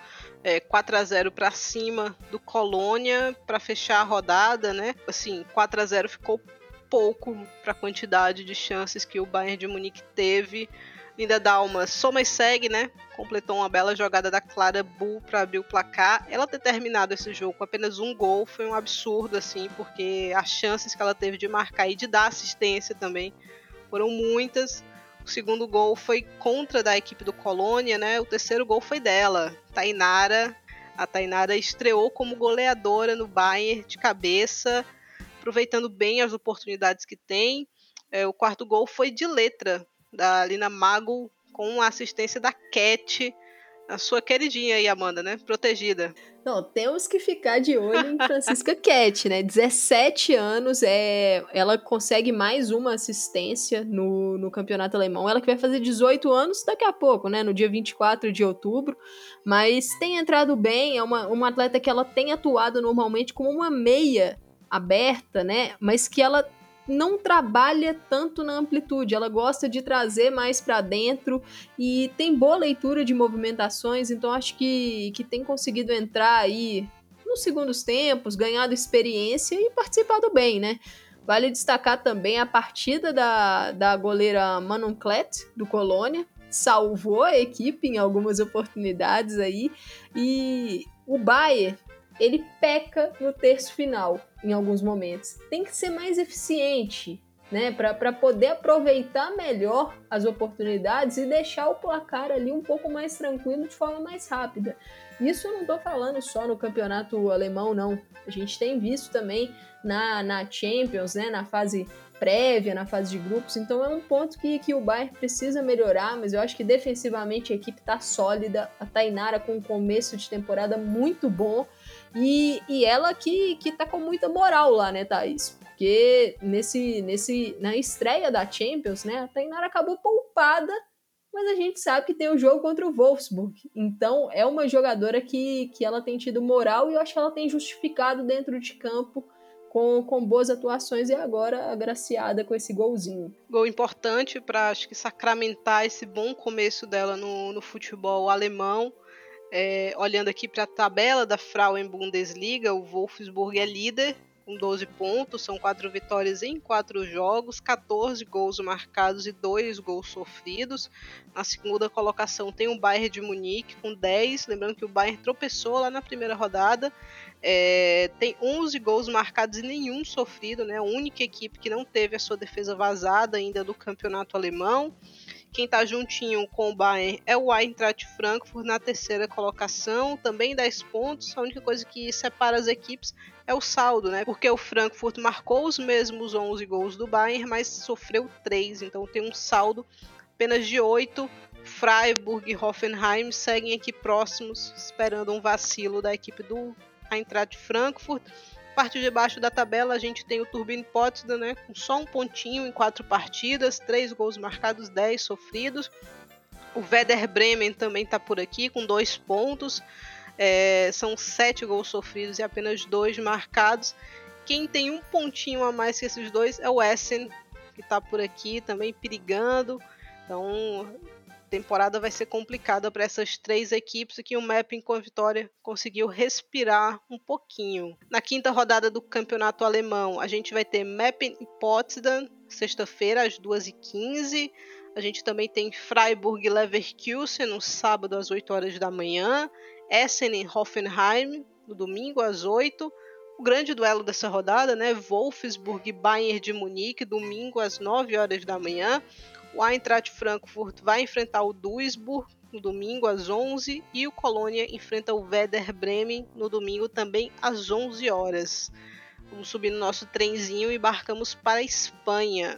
é, 4 a 0 para cima do Colônia para fechar a rodada, né? Assim, 4 a 0 ficou pouco para a quantidade de chances que o Bayern de Munique teve Linda Dalma soma e segue, né? Completou uma bela jogada da Clara Bull para abrir o placar. Ela ter terminado esse jogo com apenas um gol foi um absurdo, assim, porque as chances que ela teve de marcar e de dar assistência também foram muitas. O segundo gol foi contra da equipe do Colônia, né? O terceiro gol foi dela, Tainara. A Tainara estreou como goleadora no Bayern de cabeça, aproveitando bem as oportunidades que tem. É, o quarto gol foi de letra, da Lina Mago com a assistência da Cat. A sua queridinha aí, Amanda, né? Protegida. Não, temos que ficar de olho em Francisca Cat, né? 17 anos, é, ela consegue mais uma assistência no, no campeonato alemão. Ela que vai fazer 18 anos daqui a pouco, né? No dia 24 de outubro. Mas tem entrado bem, é uma, uma atleta que ela tem atuado normalmente como uma meia aberta, né? Mas que ela não trabalha tanto na amplitude, ela gosta de trazer mais para dentro e tem boa leitura de movimentações, então acho que, que tem conseguido entrar aí nos segundos tempos, ganhado experiência e participado bem, né? Vale destacar também a partida da, da goleira Manon Klett, do Colônia, salvou a equipe em algumas oportunidades aí, e o Bayer ele peca no terço final em alguns momentos. Tem que ser mais eficiente, né, para poder aproveitar melhor as oportunidades e deixar o placar ali um pouco mais tranquilo de forma mais rápida. Isso eu não estou falando só no campeonato alemão, não. A gente tem visto também na, na Champions, né, na fase prévia, na fase de grupos, então é um ponto que, que o Bayern precisa melhorar, mas eu acho que defensivamente a equipe está sólida, a Tainara com um começo de temporada muito bom, e, e ela que, que tá com muita moral lá, né, Thaís? Porque nesse, nesse, na estreia da Champions, né, a Tainara acabou poupada, mas a gente sabe que tem o jogo contra o Wolfsburg. Então é uma jogadora que, que ela tem tido moral e eu acho que ela tem justificado dentro de campo com, com boas atuações e agora agraciada com esse golzinho. Gol importante para acho que sacramentar esse bom começo dela no, no futebol alemão. É, olhando aqui para a tabela da Frauen Bundesliga, o Wolfsburg é líder com 12 pontos, são quatro vitórias em quatro jogos, 14 gols marcados e dois gols sofridos. Na segunda colocação tem o Bayern de Munique com 10, lembrando que o Bayern tropeçou lá na primeira rodada. É, tem 11 gols marcados e nenhum sofrido, né? A única equipe que não teve a sua defesa vazada ainda do campeonato alemão. Quem está juntinho com o Bayern é o Eintracht Frankfurt na terceira colocação, também 10 pontos. A única coisa que separa as equipes é o saldo, né? Porque o Frankfurt marcou os mesmos 11 gols do Bayern, mas sofreu 3, então tem um saldo apenas de 8. Freiburg e Hoffenheim seguem aqui próximos, esperando um vacilo da equipe do Eintracht Frankfurt parte de baixo da tabela a gente tem o Turbine Potsdam, né, com só um pontinho em quatro partidas, três gols marcados, dez sofridos. O Werder Bremen também está por aqui com dois pontos. É, são sete gols sofridos e apenas dois marcados. Quem tem um pontinho a mais que esses dois é o Essen, que está por aqui também perigando. Então temporada vai ser complicada para essas três equipes que o Mapping com a vitória conseguiu respirar um pouquinho. Na quinta rodada do campeonato alemão, a gente vai ter Mapping e Potsdam, sexta-feira, às 2h15. A gente também tem Freiburg e Leverkusen no sábado às 8 horas da manhã. Essen e Hoffenheim no domingo às 8 o grande duelo dessa rodada, né? Wolfsburg e Bayern de Munique, domingo às 9 horas da manhã. O Eintracht Frankfurt vai enfrentar o Duisburg no domingo às 11 e o Colônia enfrenta o Werder Bremen no domingo também às 11 horas. Vamos subir no nosso trenzinho e embarcamos para a Espanha.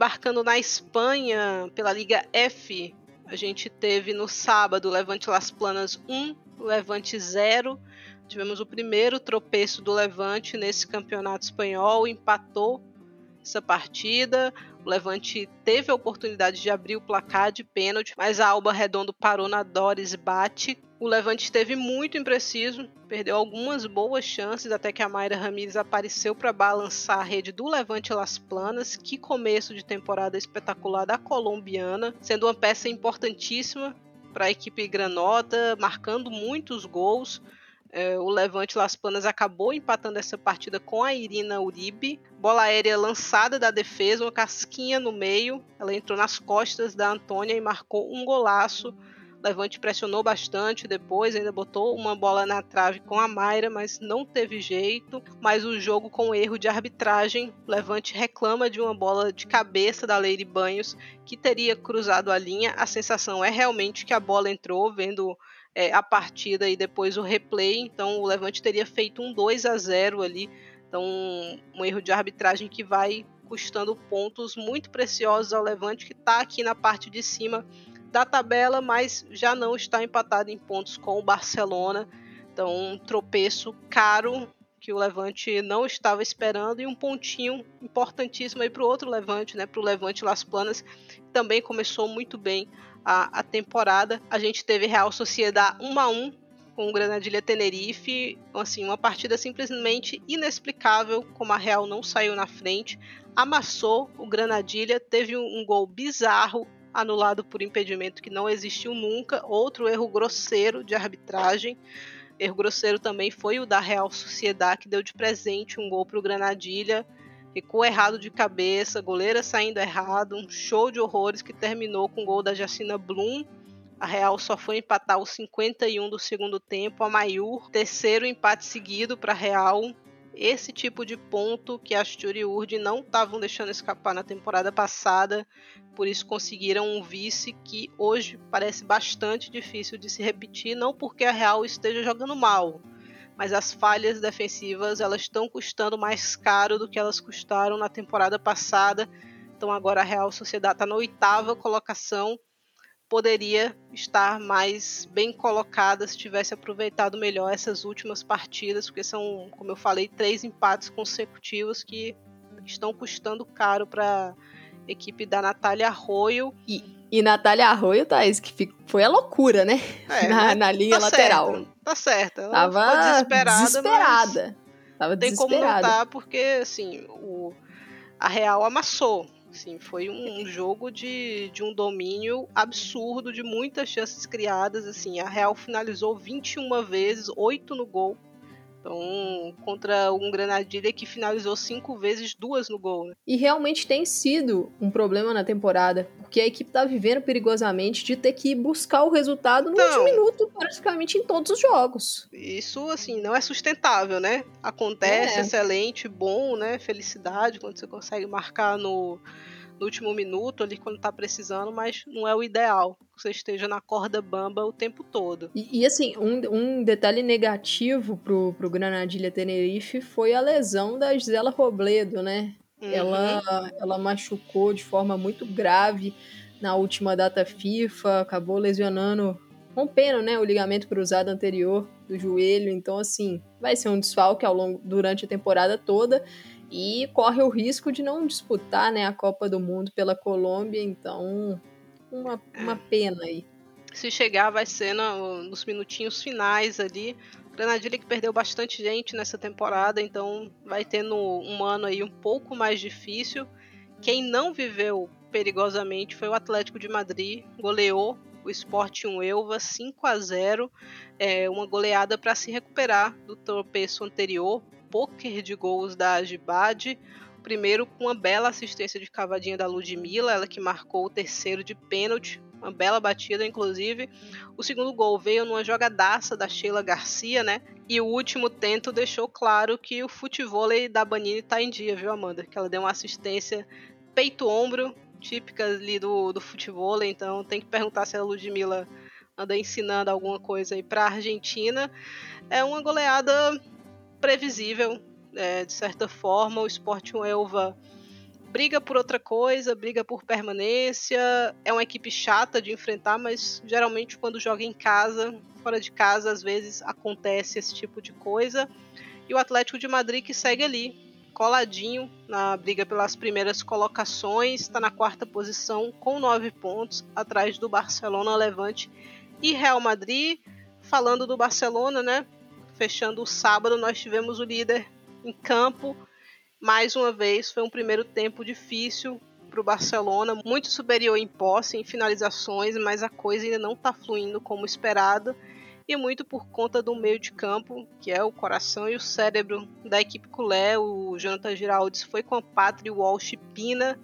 Desembarcando na Espanha pela Liga F, a gente teve no sábado Levante Las Planas 1, Levante 0. Tivemos o primeiro tropeço do Levante nesse campeonato espanhol, empatou essa partida. O Levante teve a oportunidade de abrir o placar de pênalti, mas a Alba Redondo parou na Doris Bate. O Levante esteve muito impreciso, perdeu algumas boas chances até que a Mayra Ramírez apareceu para balançar a rede do Levante Las Planas. Que começo de temporada espetacular da colombiana, sendo uma peça importantíssima para a equipe granota, marcando muitos gols. É, o Levante Las Planas acabou empatando essa partida com a Irina Uribe. Bola aérea lançada da defesa, uma casquinha no meio. Ela entrou nas costas da Antônia e marcou um golaço Levante pressionou bastante depois, ainda botou uma bola na trave com a Mayra, mas não teve jeito. Mas o jogo com erro de arbitragem, Levante reclama de uma bola de cabeça da Lady Banhos que teria cruzado a linha. A sensação é realmente que a bola entrou, vendo é, a partida e depois o replay. Então o Levante teria feito um 2 a 0 ali. Então um, erro de arbitragem que vai custando pontos muito preciosos ao Levante, que está aqui na parte de cima da tabela, mas já não está empatado em pontos com o Barcelona. Então, um tropeço caro que o Levante não estava esperando e um pontinho importantíssimo aí para o outro Levante, né? Para o Levante Las Planas, também começou muito bem a, a temporada. A gente teve Real Sociedade 1 a 1 com o Granadilha Tenerife, assim, uma partida simplesmente inexplicável, como a Real não saiu na frente, amassou o Granadilha, teve um gol bizarro anulado por impedimento que não existiu nunca, outro erro grosseiro de arbitragem. Erro grosseiro também foi o da Real Sociedade, que deu de presente um gol para o Granadilha. Ficou errado de cabeça, goleira saindo errado, um show de horrores que terminou com o gol da Jacina Blum. A Real só foi empatar os 51 do segundo tempo. A Maiur, terceiro empate seguido para a Real. Esse tipo de ponto que Astur e Urd não estavam deixando escapar na temporada passada por isso conseguiram um vice que hoje parece bastante difícil de se repetir, não porque a Real esteja jogando mal, mas as falhas defensivas elas estão custando mais caro do que elas custaram na temporada passada. Então agora a Real Sociedade está na oitava colocação, poderia estar mais bem colocada se tivesse aproveitado melhor essas últimas partidas, porque são, como eu falei, três empates consecutivos que estão custando caro para equipe da Natália Arroio. E, e Natália Arroio, Thaís, que foi a loucura, né? É, na, na linha tá lateral. Certo, tá certo. Ela Tava desesperada. desesperada. Tava tem como desesperada. não tá, porque assim, o, a Real amassou. Assim, foi um jogo de, de um domínio absurdo, de muitas chances criadas. Assim, a Real finalizou 21 vezes, 8 no gol. Então, contra um Granadilha que finalizou cinco vezes, duas no gol. Né? E realmente tem sido um problema na temporada, porque a equipe tá vivendo perigosamente de ter que buscar o resultado no Então. último minuto, praticamente em todos os jogos. Isso, assim, não é sustentável, né? Acontece, É. excelente, bom, né? Felicidade quando você consegue marcar no, no último minuto ali quando tá precisando, mas não é o ideal que você esteja na corda bamba o tempo todo. E, e, assim, um, um detalhe negativo pro, pro Granadilha Tenerife foi a lesão da Gisela Robledo, né? Uhum. Ela, ela machucou de forma muito grave na última data FIFA, acabou lesionando, rompendo né, o ligamento cruzado anterior do joelho. Então, assim, vai ser um desfalque ao longo, durante a temporada toda e corre o risco de não disputar né, a Copa do Mundo pela Colômbia. Então, uma, uma pena aí. Se chegar, vai ser no- nos minutinhos finais ali. Granadilha que perdeu bastante gente nessa temporada, então vai tendo um ano aí um pouco mais difícil. Quem não viveu perigosamente foi o Atlético de Madrid, goleou o Sporting Elva 5 a 0, é uma goleada para se recuperar do tropeço anterior, poker de gols da Agibade. Primeiro com uma bela assistência de cavadinha da Ludmilla, ela que marcou o terceiro de pênalti, uma bela batida, inclusive. O segundo gol veio numa jogadaça da Sheila Garcia, né? E o último tento deixou claro que o futevôlei da Banini tá em dia, viu, Amanda? Que ela deu uma assistência peito-ombro, típica ali do, do futevôlei, então tem que perguntar se a Ludmilla anda ensinando alguma coisa aí pra Argentina. É uma goleada previsível, é, de certa forma. O Sporting Elva briga por outra coisa, briga por permanência. É uma equipe chata de enfrentar, mas geralmente quando joga em casa, fora de casa, às vezes acontece esse tipo de coisa. E o Atlético de Madrid que segue ali, coladinho na briga pelas primeiras colocações, está na quarta posição com nove pontos, atrás do Barcelona, Levante e Real Madrid. Falando do Barcelona, né? Fechando o sábado, nós tivemos o líder em campo mais uma vez foi um primeiro tempo difícil para o Barcelona, muito superior em posse, em finalizações, mas a coisa ainda não está fluindo como esperado e muito por conta do meio de campo, que é o coração e o cérebro da equipe culé. O Jonathan Giraldes foi com a Pátria Walsh Pina,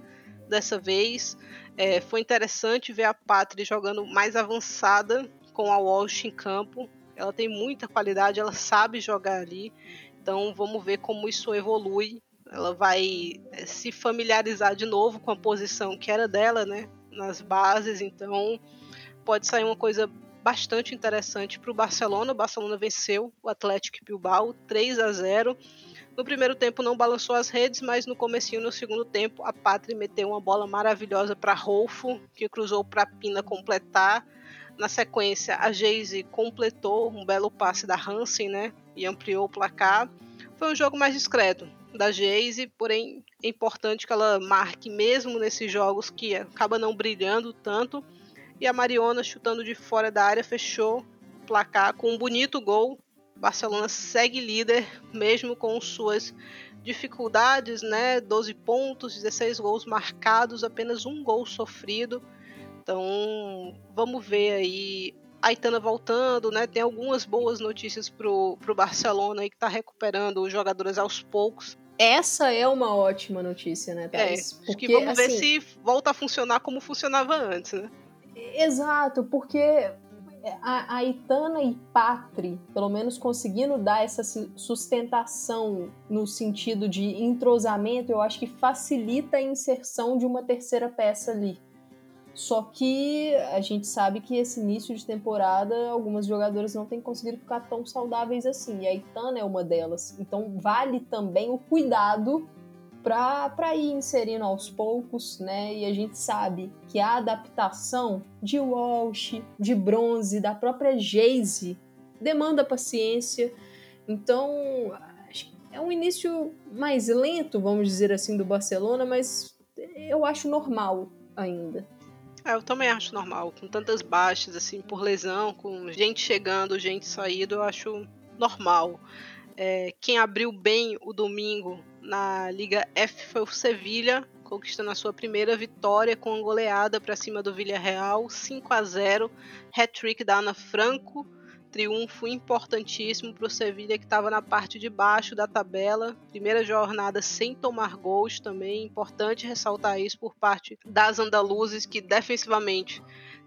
dessa vez. É, foi interessante ver a Pátria jogando mais avançada com a Walsh em campo. Ela tem muita qualidade, ela sabe jogar ali. Então vamos ver como isso evolui. Ela vai é, se familiarizar de novo com a posição que era dela, né? Nas bases. Então pode sair uma coisa bastante interessante para o Barcelona. O Barcelona venceu o Atlético Bilbao 3 a 0. No primeiro tempo não balançou as redes, mas no comecinho, no segundo tempo, a Pátria meteu uma bola maravilhosa para Rolfo, que cruzou para Pina completar. Na sequência, a Geise completou um belo passe da Hansen, né? E ampliou o placar. Foi um jogo mais discreto da Geise, porém é importante que ela marque mesmo nesses jogos que acaba não brilhando tanto e a Mariona, chutando de fora da área, fechou o placar com um bonito gol. Barcelona segue líder, mesmo com suas dificuldades, né? 12 pontos, 16 gols marcados, apenas um gol sofrido. Então, vamos ver aí a Itana voltando, né? Tem algumas boas notícias pro, pro Barcelona aí que tá recuperando os jogadores aos poucos. Essa é uma ótima notícia, né, Thais? É, Porque, vamos assim... ver se volta a funcionar como funcionava antes, né? Exato, porque a, a Itana e Patri, pelo menos conseguindo dar essa sustentação no sentido de entrosamento, eu acho que facilita a inserção de uma terceira peça ali. Só que a gente sabe que esse início de temporada, algumas jogadoras não têm conseguido ficar tão saudáveis assim. E a Itana é uma delas. Então vale também o cuidado para ir inserindo aos poucos, né? E a gente sabe que a adaptação de Walsh, de Bronze, da própria Geise, demanda paciência. Então, é um início mais lento, vamos dizer assim, do Barcelona, mas eu acho normal ainda. É, eu também acho normal, com tantas baixas, assim, por lesão, com gente chegando, gente saindo, eu acho normal. É, quem abriu bem o domingo na Liga F foi o Sevilha, conquistando a sua primeira vitória com goleada para cima do Villarreal, 5 a 0, hat-trick da Ana Franco, triunfo importantíssimo para o Sevilha que estava na parte de baixo da tabela, primeira jornada sem tomar gols também, importante ressaltar isso por parte das andaluzes que defensivamente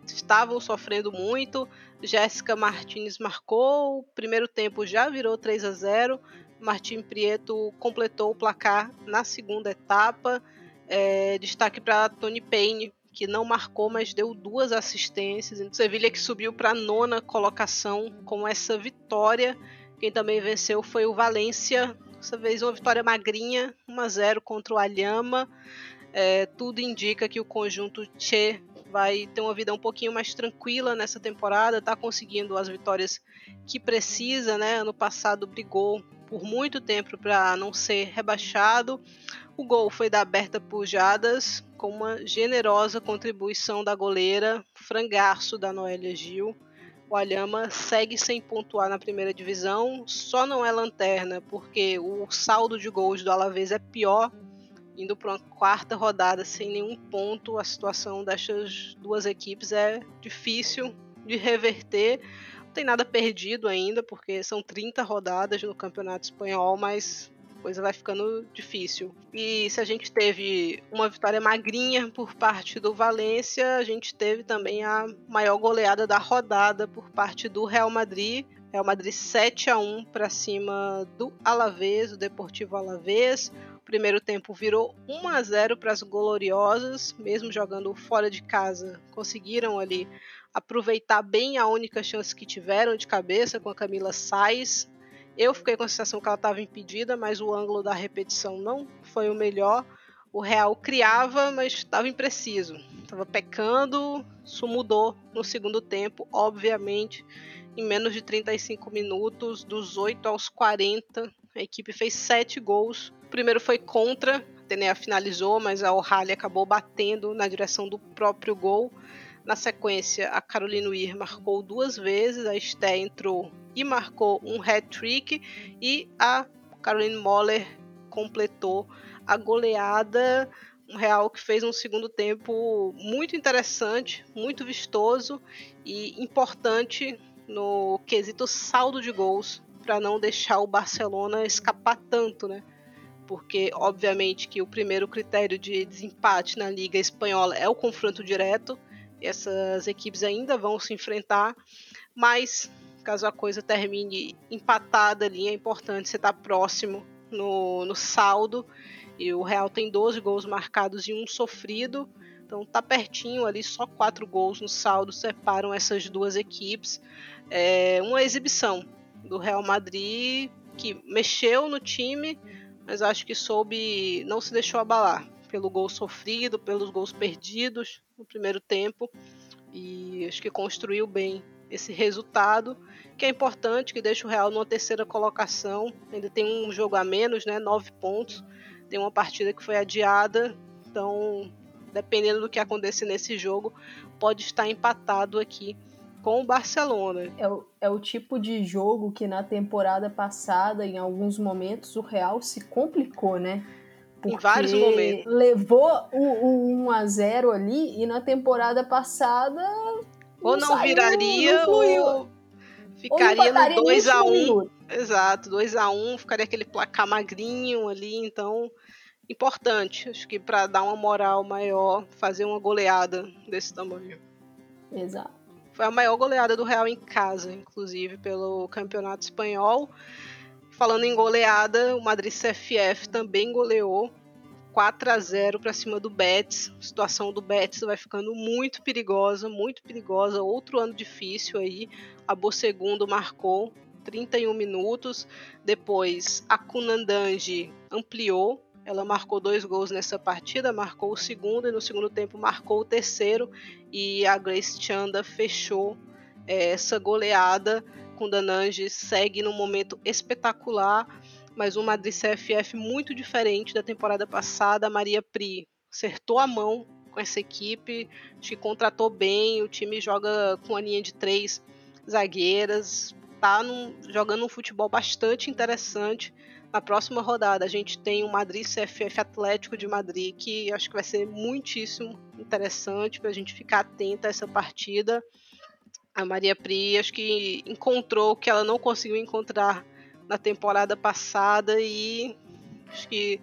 estavam sofrendo muito. Jéssica Martinez marcou, primeiro tempo já virou 3 a 0. Martim Prieto completou o placar na segunda etapa. É, destaque para Tony Payne, que não marcou, mas deu duas assistências. Então, Sevilha que subiu para a nona colocação com essa vitória. Quem também venceu foi o Valência, dessa vez uma vitória magrinha, 1 a 0 contra o Alhama. É, tudo indica que o conjunto Che vai ter uma vida um pouquinho mais tranquila nessa temporada, está conseguindo as vitórias que precisa, né? Ano passado brigou por muito tempo para não ser rebaixado. O gol foi da Berta Pujadas, com uma generosa contribuição da goleira, frangaço da Noélia Gil. O Alhama segue sem pontuar na primeira divisão, só não é lanterna porque o saldo de gols do Alavés é pior indo para uma quarta rodada sem nenhum ponto, a situação dessas duas equipes é difícil de reverter. Não tem nada perdido ainda, porque são 30 rodadas no Campeonato Espanhol, mas coisa vai ficando difícil. E se a gente teve uma vitória magrinha por parte do Valência, a gente teve também a maior goleada da rodada por parte do Real Madrid. Real Madrid 7 a 1 para cima do Alavés, o Deportivo Alavés primeiro tempo virou 1 a 0 para as Gloriosas, mesmo jogando fora de casa, conseguiram ali aproveitar bem a única chance que tiveram de cabeça com a Camila Sais. Eu fiquei com a sensação que ela estava impedida, mas o ângulo da repetição não foi o melhor. O Real criava, mas estava impreciso. Estava pecando, isso mudou no segundo tempo, obviamente. Em menos de 35 minutos, dos 8 aos 40, a equipe fez 7 gols o primeiro foi contra, a Tenea finalizou, mas a O'Halley acabou batendo na direção do próprio gol. Na sequência, a Caroline Weir marcou duas vezes, a Esté entrou e marcou um hat-trick e a Caroline Moller completou a goleada. Um Real que fez um segundo tempo muito interessante, muito vistoso e importante no quesito saldo de gols para não deixar o Barcelona escapar tanto, né? porque obviamente que o primeiro critério de desempate na Liga Espanhola é o confronto direto. Essas equipes ainda vão se enfrentar, mas caso a coisa termine empatada ali, é importante você estar próximo no, no saldo. E o Real tem 12 gols marcados e um sofrido. Então tá pertinho ali, só quatro gols no saldo separam essas duas equipes. É uma exibição do Real Madrid que mexeu no time, mas acho que soube, não se deixou abalar pelo gol sofrido, pelos gols perdidos no primeiro tempo e acho que construiu bem esse resultado, que é importante, que deixa o Real numa terceira colocação. Ainda tem um jogo a menos, né? Nove pontos. Tem uma partida que foi adiada, então, dependendo do que acontecer nesse jogo, pode estar empatado aqui com o Barcelona. É o, é o tipo de jogo que na temporada passada, em alguns momentos, o Real se complicou, né? Porque em vários momentos. Levou o, o 1 a 0 ali e na temporada passada ou não, saiu, viraria não ou ficaria ou no 2 a 1. Um. Exato, 2 a 1, um, ficaria aquele placar magrinho ali, então importante, acho que para dar uma moral maior, fazer uma goleada desse tamanho. Exato. Foi a maior goleada do Real em casa, inclusive pelo Campeonato Espanhol. Falando em goleada, o Madrid CFF também goleou 4 a 0 para cima do Betis. A situação do Betis vai ficando muito perigosa, muito perigosa. Outro ano difícil aí. A Bosegundo marcou 31 minutos. Depois a Kunandanji ampliou. Ela marcou dois gols nessa partida, marcou o segundo e no segundo tempo marcou o terceiro. E a Grace Chanda fechou é, essa goleada. Kundananji segue num momento espetacular mas um Madrid CFF muito diferente da temporada passada. A Maria Pri acertou a mão com essa equipe, te contratou bem, o time joga com a linha de três zagueiras, tá num, jogando um futebol bastante interessante. Na próxima rodada a gente tem o Madrid CFF Atlético de Madrid, que acho que vai ser muitíssimo interessante para a gente ficar atenta a essa partida. A Maria Pri acho que encontrou o que ela não conseguiu encontrar na temporada passada e acho que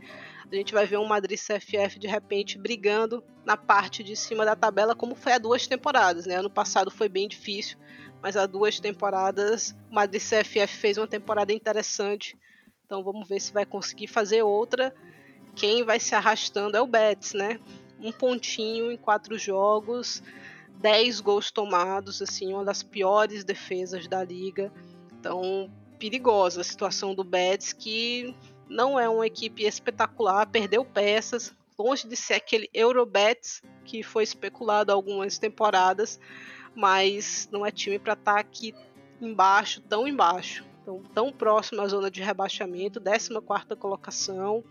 a gente vai ver um Madrid CFF de repente brigando na parte de cima da tabela, como foi há duas temporadas. Né? Ano passado foi bem difícil, mas há duas temporadas o Madrid CFF fez uma temporada interessante. Então vamos ver se vai conseguir fazer outra. Quem vai se arrastando é o Betis, né? Um pontinho em quatro jogos, dez gols tomados, assim, uma das piores defesas da liga. Então perigosa a situação do Betis, que não é uma equipe espetacular, perdeu peças, longe de ser aquele Eurobets que foi especulado algumas temporadas, mas não é time para estar tá aqui embaixo, tão embaixo. Então, tão próximo à zona de rebaixamento, 14 colocação.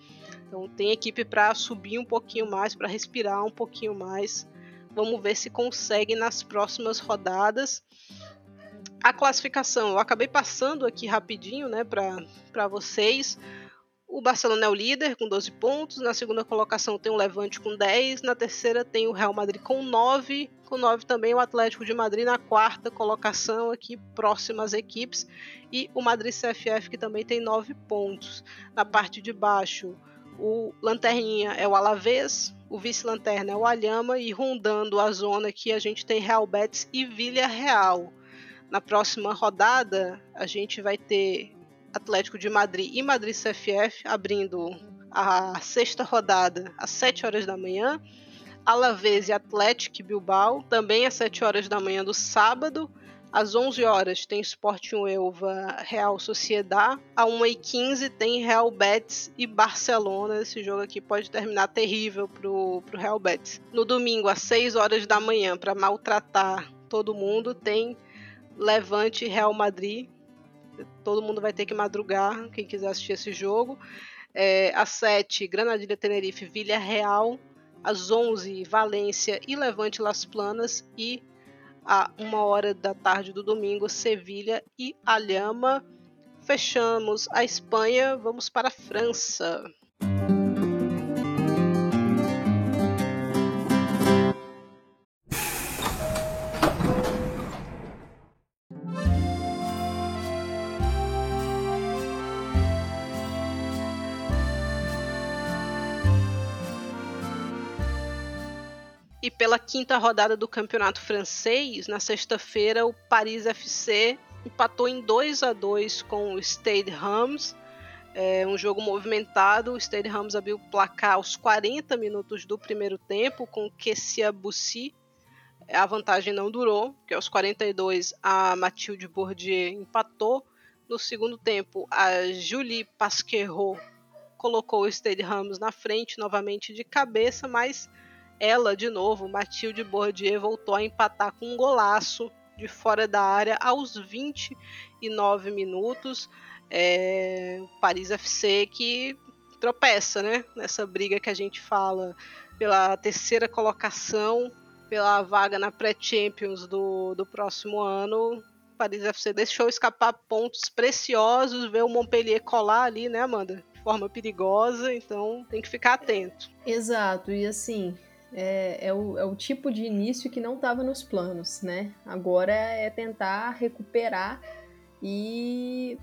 Então, tem equipe para subir um pouquinho mais, para respirar um pouquinho mais. Vamos ver se consegue nas próximas rodadas a classificação, eu acabei passando aqui rapidinho, né, para vocês. O Barcelona é o líder com 12 pontos, na segunda colocação tem o Levante com 10, na terceira tem o Real Madrid com 9, com 9 também o Atlético de Madrid na quarta colocação aqui próximas equipes e o Madrid CFF que também tem 9 pontos. Na parte de baixo, o lanterninha é o Alavés, o vice-lanterna é o Alhama e rondando a zona aqui a gente tem Real Betis e Vila Real. Na próxima rodada, a gente vai ter Atlético de Madrid e Madrid CFF abrindo a sexta rodada às 7 horas da manhã. Alavés e Atlético Bilbao, também às 7 horas da manhã do sábado. Às 11 horas tem Sporting Elva Real Sociedad. Às 1h15 tem Real Betis e Barcelona. Esse jogo aqui pode terminar terrível pro, pro Real Betis. No domingo, às 6 horas da manhã, para maltratar todo mundo, tem Levante Real Madrid. Todo mundo vai ter que madrugar, quem quiser assistir esse jogo. É, às 7, Granadilha Tenerife, Vila Real. Às 11, Valência e Levante Las Planas. E a uma hora da tarde do domingo, Sevilha e Alhama. Fechamos a Espanha, vamos para a França. Pela quinta rodada do campeonato francês, na sexta-feira, o Paris FC empatou em 2 a 2 com o Stade Reims. É um jogo movimentado. O Stade Reims abriu o placar aos 40 minutos do primeiro tempo com Kessia Bussi. A vantagem não durou, porque aos 42 a Mathilde Bourdieu empatou. No segundo tempo, a Julie Pasquerot colocou o Stade Ramos na frente novamente de cabeça, mas ela, de novo, Mathilde Bourdieu, voltou a empatar com um golaço de fora da área aos 29 minutos. É, Paris FC que tropeça, né? Nessa briga que a gente fala pela terceira colocação, pela vaga na pré-Champions do, do próximo ano. Paris FC deixou escapar pontos preciosos, ver o Montpellier colar ali, né, Amanda? De forma perigosa, então tem que ficar atento. Exato, e assim, é, é, o, é o tipo de início que não estava nos planos, né? Agora é tentar recuperar e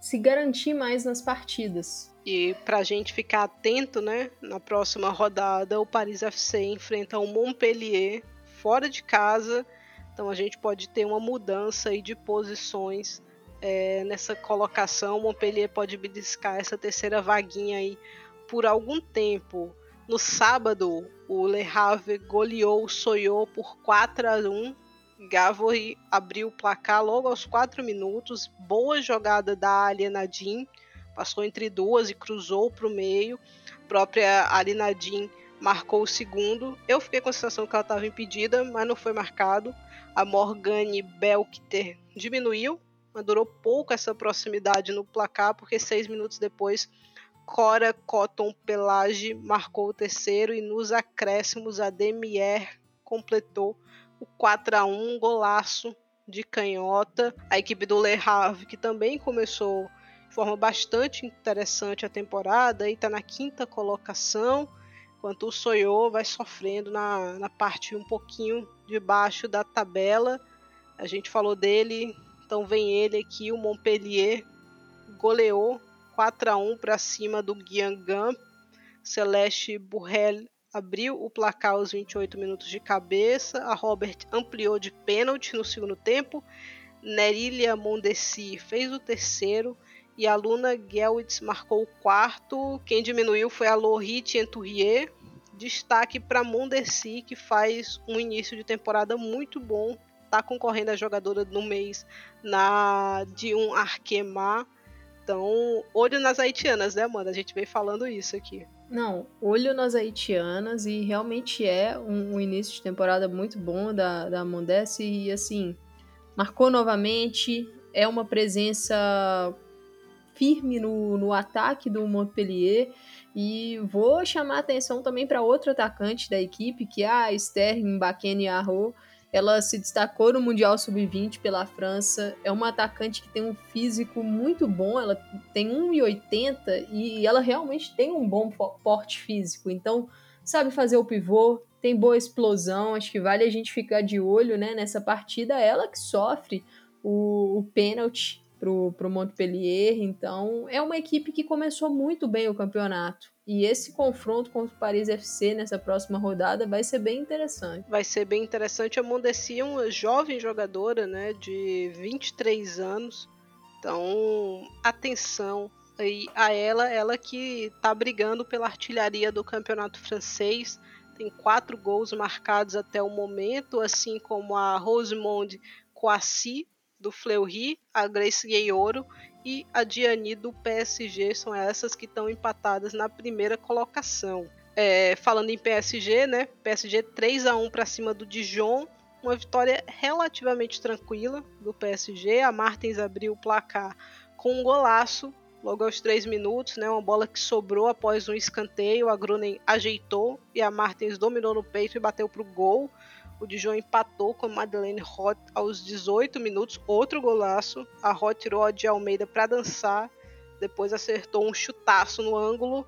se garantir mais nas partidas. E para a gente ficar atento, né? Na próxima rodada, o Paris FC enfrenta o Montpellier fora de casa. Então a gente pode ter uma mudança aí de posições é, nessa colocação. O Montpellier pode beliscar essa terceira vaguinha aí por algum tempo. No sábado, o Le Havre goleou o Soyot por 4 a 1. Gavory abriu o placar logo aos 4 minutos. Boa jogada da Ali Nadim. Passou entre duas e cruzou para o meio. A própria Ali Nadim marcou o segundo. Eu fiquei com a sensação que ela estava impedida, mas não foi marcado. A Morgane Belkter diminuiu, mas durou pouco essa proximidade no placar, porque seis minutos depois Cora Cotton Pelage marcou o terceiro e nos acréscimos a Demier completou o 4 a 1 golaço de canhota. A equipe do Le Havre, que também começou de forma bastante interessante a temporada e está na quinta colocação, enquanto o Soyô vai sofrendo na, na parte um pouquinho de baixo da tabela. A gente falou dele, então vem ele aqui, o Montpellier goleou 4 a 1 para cima do Guingamp. Celeste Burrell abriu o placar aos 28 minutos de cabeça. A Robert ampliou de pênalti no segundo tempo. Nerilia Mondesi fez o terceiro e a Luna Gelwitz marcou o quarto. Quem diminuiu foi a Lorit Entourier. Destaque para Mondesi, que faz um início de temporada muito bom. Está concorrendo a jogadora do mês na de um Arkema. Então, olho nas haitianas, né, Amanda? A gente vem falando isso aqui. Não, olho nas haitianas e realmente é um, um início de temporada muito bom da, da Mondesse e assim, marcou novamente, é uma presença firme no, no ataque do Montpellier e vou chamar atenção também para outro atacante da equipe, que é a Esther Mbakene Arro, ela se destacou no Mundial Sub-20 pela França. É uma atacante que tem um físico muito bom. Ela tem 1,80 e ela realmente tem um bom porte físico. Então, sabe fazer o pivô, tem boa explosão. Acho que vale a gente ficar de olho né, nessa partida. Ela que sofre o, o pênalti pro, pro Montpellier. Então, é uma equipe que começou muito bem o campeonato. E esse confronto contra o Paris FC nessa próxima rodada vai ser bem interessante. Vai ser bem interessante. A Mondesi é uma jovem jogadora, né, de 23 anos. Então, atenção aí a ela, ela que está brigando pela artilharia do campeonato francês. Tem quatro gols marcados até o momento, assim como a Rosemonde Coassi, do Fleury, a Grace Gueioro e a Diani do PSG são essas que estão empatadas na primeira colocação. É, falando em PSG, né? PSG 3 a 1 para cima do Dijon, uma vitória relativamente tranquila do PSG. A Martins abriu o placar com um golaço logo aos 3 minutos, né? Uma bola que sobrou após um escanteio, a Grunen ajeitou e a Martins dominou no peito e bateu para o gol. O Dijon empatou com Madeleine Roth aos 18 minutos, outro golaço. A Roth tirou a de Almeida para dançar, depois acertou um chutaço no ângulo.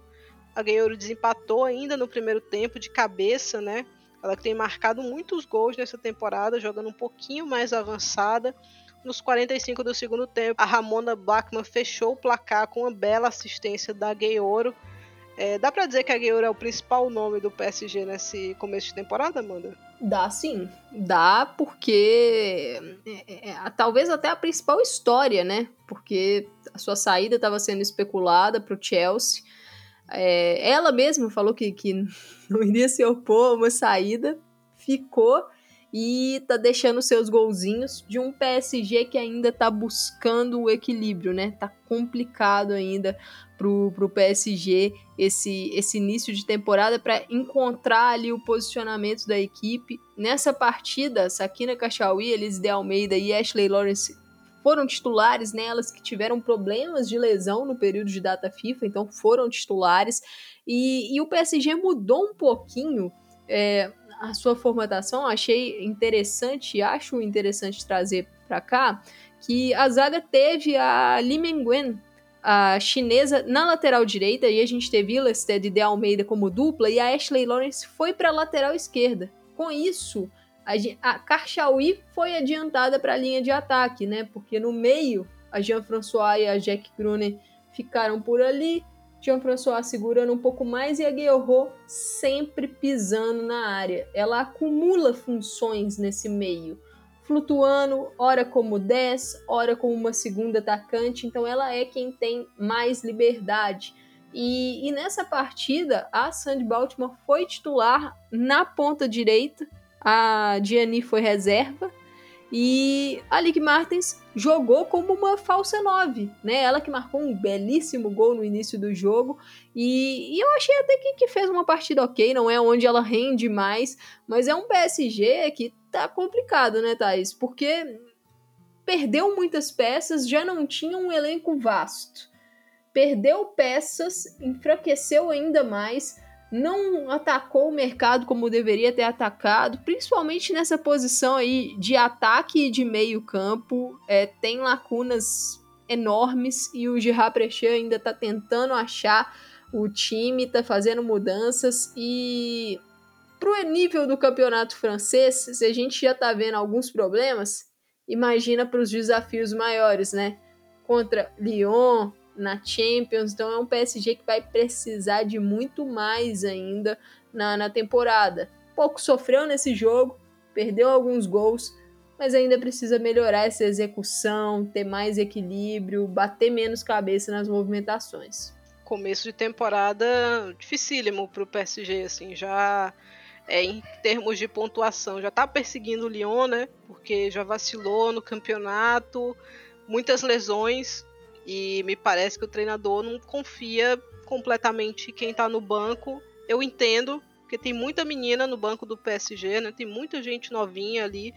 A Guerreiro desempatou ainda no primeiro tempo de cabeça, né? Ela tem marcado muitos gols nessa temporada, jogando um pouquinho mais avançada. Nos 45 do segundo tempo, a Ramona Blackman fechou o placar com uma bela assistência da Guerreiro. É, dá para dizer que a Guerreiro é o principal nome do PSG nesse começo de temporada, Amanda? Dá sim, dá porque é, é, é, talvez até a principal história, né? Porque a sua saída estava sendo especulada para o Chelsea. É, ela mesma falou que, que não iria se opor a uma saída, ficou e tá deixando seus golzinhos de um PSG que ainda tá buscando o equilíbrio, né? Tá complicado ainda pro, pro PSG esse, esse início de temporada para encontrar ali o posicionamento da equipe. Nessa partida, Sakina Kachaui, Elis de Almeida e Ashley Lawrence foram titulares, né? Elas que tiveram problemas de lesão no período de data FIFA, então foram titulares. E, e o PSG mudou um pouquinho é, a sua formatação, achei interessante, acho interessante trazer para cá, que a zaga teve a Li Menguen, a chinesa, na lateral direita, e a gente teve Ilested de Almeida como dupla, e a Ashley Lawrence foi para a lateral esquerda. Com isso, a, a Karchaui foi adiantada para a linha de ataque, né? Porque no meio, a Jean-François e a Jack Gruner ficaram por ali, Jean-François segurando um pouco mais e a Guerrero sempre pisando na área. Ela acumula funções nesse meio, flutuando, ora como 10, ora como uma segunda atacante, então ela é quem tem mais liberdade. E, e nessa partida, a Sandy Baltimore foi titular na ponta direita, a Gianni foi reserva, e a Lick Martins jogou como uma falsa 9, né? Ela que marcou um belíssimo gol no início do jogo. E, e eu achei até que, que, fez uma partida ok, não é onde ela rende mais, mas é um PSG que tá complicado, né, Thaís? Porque perdeu muitas peças, já não tinha um elenco vasto. Perdeu peças, enfraqueceu ainda mais não atacou o mercado como deveria ter atacado, principalmente nessa posição aí de ataque e de meio campo, é, tem lacunas enormes e o Gerard Prechet ainda está tentando achar o time, está fazendo mudanças e pro nível do campeonato francês, se a gente já está vendo alguns problemas, imagina para os desafios maiores, né? Contra Lyon, na Champions, então é um PSG que vai precisar de muito mais ainda na, na temporada. Pouco sofreu nesse jogo, perdeu alguns gols, mas ainda precisa melhorar essa execução, ter mais equilíbrio, bater menos cabeça nas movimentações. Começo de temporada dificílimo para o PSG, assim, já é, em termos de pontuação, já está perseguindo o Lyon, né? Porque já vacilou no campeonato, muitas lesões, e me parece que o treinador não confia completamente quem tá no banco. Eu entendo, porque tem muita menina no banco do PSG, né? Tem muita gente novinha ali,